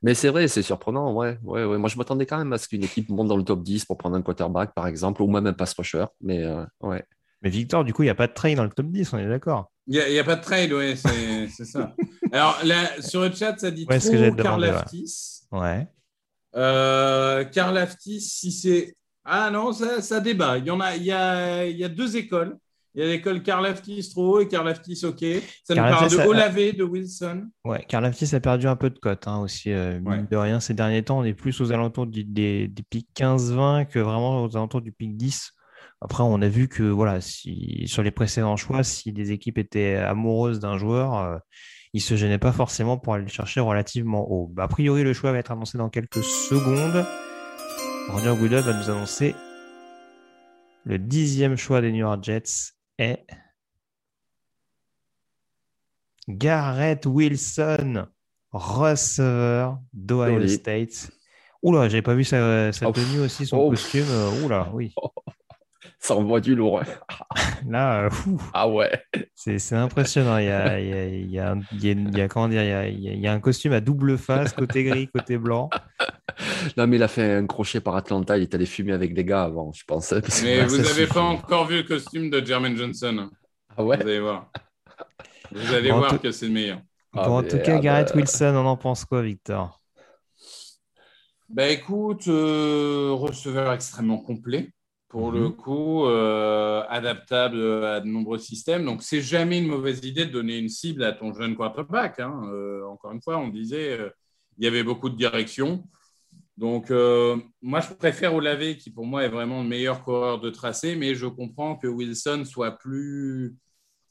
Mais c'est vrai, c'est surprenant. Ouais, ouais, ouais. Moi, je m'attendais quand même à ce qu'une équipe monte dans le top 10 pour prendre un quarterback, par exemple, ou même un pass rusher. Mais ouais. Mais Victor, du coup, il n'y a pas de trade dans le top 10, on est d'accord il n'y a, pas de trade, oui, c'est ça. Alors, là, sur le chat, ça dit ouais, trop Karl Aftis. Ouais. Euh, Karl Aftis, si c'est. Ah non, ça, ça, débat. Il y, en a, il, y a, il y a deux écoles. Il y a l'école Karl Aftis trop haut et Karl Aftis OK. Ça nous parle de Olavé, de Wilson. Ouais, Karl Aftis a perdu un peu de cote hein, aussi. Euh, de rien, ces derniers temps, on est plus aux alentours des, des, des pics 15-20 que vraiment aux alentours du pic 10. Après, on a vu que voilà, si, sur les précédents choix, si des équipes étaient amoureuses d'un joueur, euh, ils ne se gênaient pas forcément pour aller le chercher relativement haut. Bah, a priori, le choix va être annoncé dans quelques secondes. Roger Goodell va nous annoncer le dixième choix des New York Jets est Garrett Wilson, receveur d'Ohio State. Oula, j'avais pas vu sa, sa tenue aussi, son costume. Oula, oui. ça envoie du lourd. Là, fou. Ah ouais. C'est impressionnant. Il y a, un costume à double face, côté gris, côté blanc. Non, mais il a fait un crochet par Atlanta. Il est allé fumer avec des gars avant, je pensais. Mais vous n'avez pas encore vu le costume de Jermaine Johnson. Ah ouais? Vous allez voir. Vous allez voir que c'est le meilleur. Ah, en tout cas, Garrett bah. Wilson, on en pense quoi, Victor? Bah écoute, euh, receveur extrêmement complet pour le mhm. coup, euh, adaptable à de nombreux systèmes. Donc, c'est jamais une mauvaise idée de donner une cible à ton jeune quarterback. Hein. Euh, encore une fois, on disait, euh, il y avait beaucoup de directions. Donc, moi, je préfère Olavé, qui pour moi est vraiment le meilleur coureur de tracé, mais je comprends que Wilson soit plus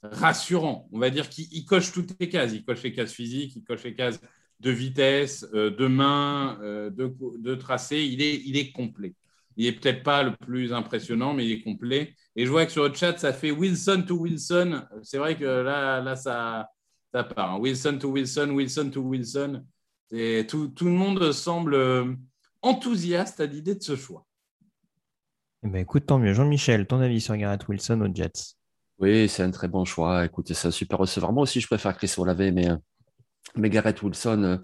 rassurant. On va dire qu'il coche toutes les cases. Il coche les cases physiques, il coche les cases de vitesse, de main, de, de tracé. Il est, il est complet. Il n'est peut-être pas le plus impressionnant, mais il est complet. Et je vois que sur le chat, ça fait Wilson to Wilson. C'est vrai que là, là ça, ça part. Hein. Wilson to Wilson, Wilson to Wilson. Et tout, tout, le monde semble euh, enthousiaste à l'idée de ce choix. Eh ben, écoute, tant mieux. Jean-Michel, ton avis sur Garrett Wilson aux Jets? Oui, c'est un très bon choix. Écoutez, c'est un super receveur. Moi aussi, je préfère Chris Olave, mais, euh, mais Garrett Wilson. Euh,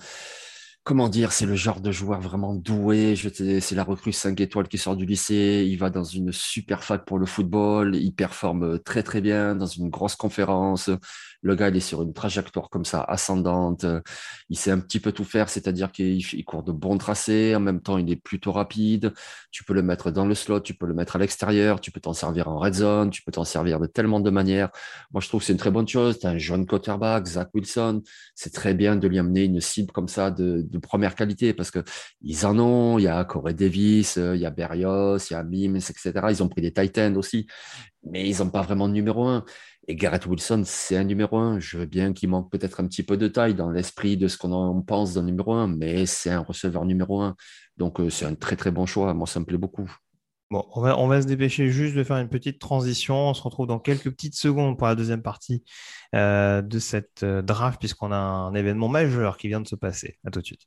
comment dire, c'est le genre de joueur vraiment doué. C'est la recrue 5 étoiles qui sort du lycée. Il va dans une super fac pour le football. Il performe très très bien dans une grosse conférence. Le gars, il est sur une trajectoire comme ça, ascendante. Il sait un petit peu tout faire, c'est-à-dire qu'il court de bons tracés. En même temps, il est plutôt rapide. Tu peux le mettre dans le slot, tu peux le mettre à l'extérieur, tu peux t'en servir en red zone, tu peux t'en servir de tellement de manières. Moi, je trouve que c'est une très bonne chose. Tu as un jeune quarterback, Zach Wilson. C'est très bien de lui amener une cible comme ça de, première qualité parce que ils en ont. Il y a Corey Davis, il y a Berrios, il y a Mims, etc. Ils ont pris des Titans aussi, mais ils n'ont pas vraiment de numéro un. Et Garrett Wilson, c'est un numéro un. Je veux bien qu'il manque peut-être un petit peu de taille dans l'esprit de ce qu'on en pense d'un numéro un, mais c'est un receveur numéro un. Donc, euh, c'est un très, très bon choix. Moi, ça me plaît beaucoup. Bon, on va, se dépêcher juste de faire une petite transition. On se retrouve dans quelques petites secondes pour la deuxième partie euh, de cette euh, draft, puisqu'on a un événement majeur qui vient de se passer. À tout de suite.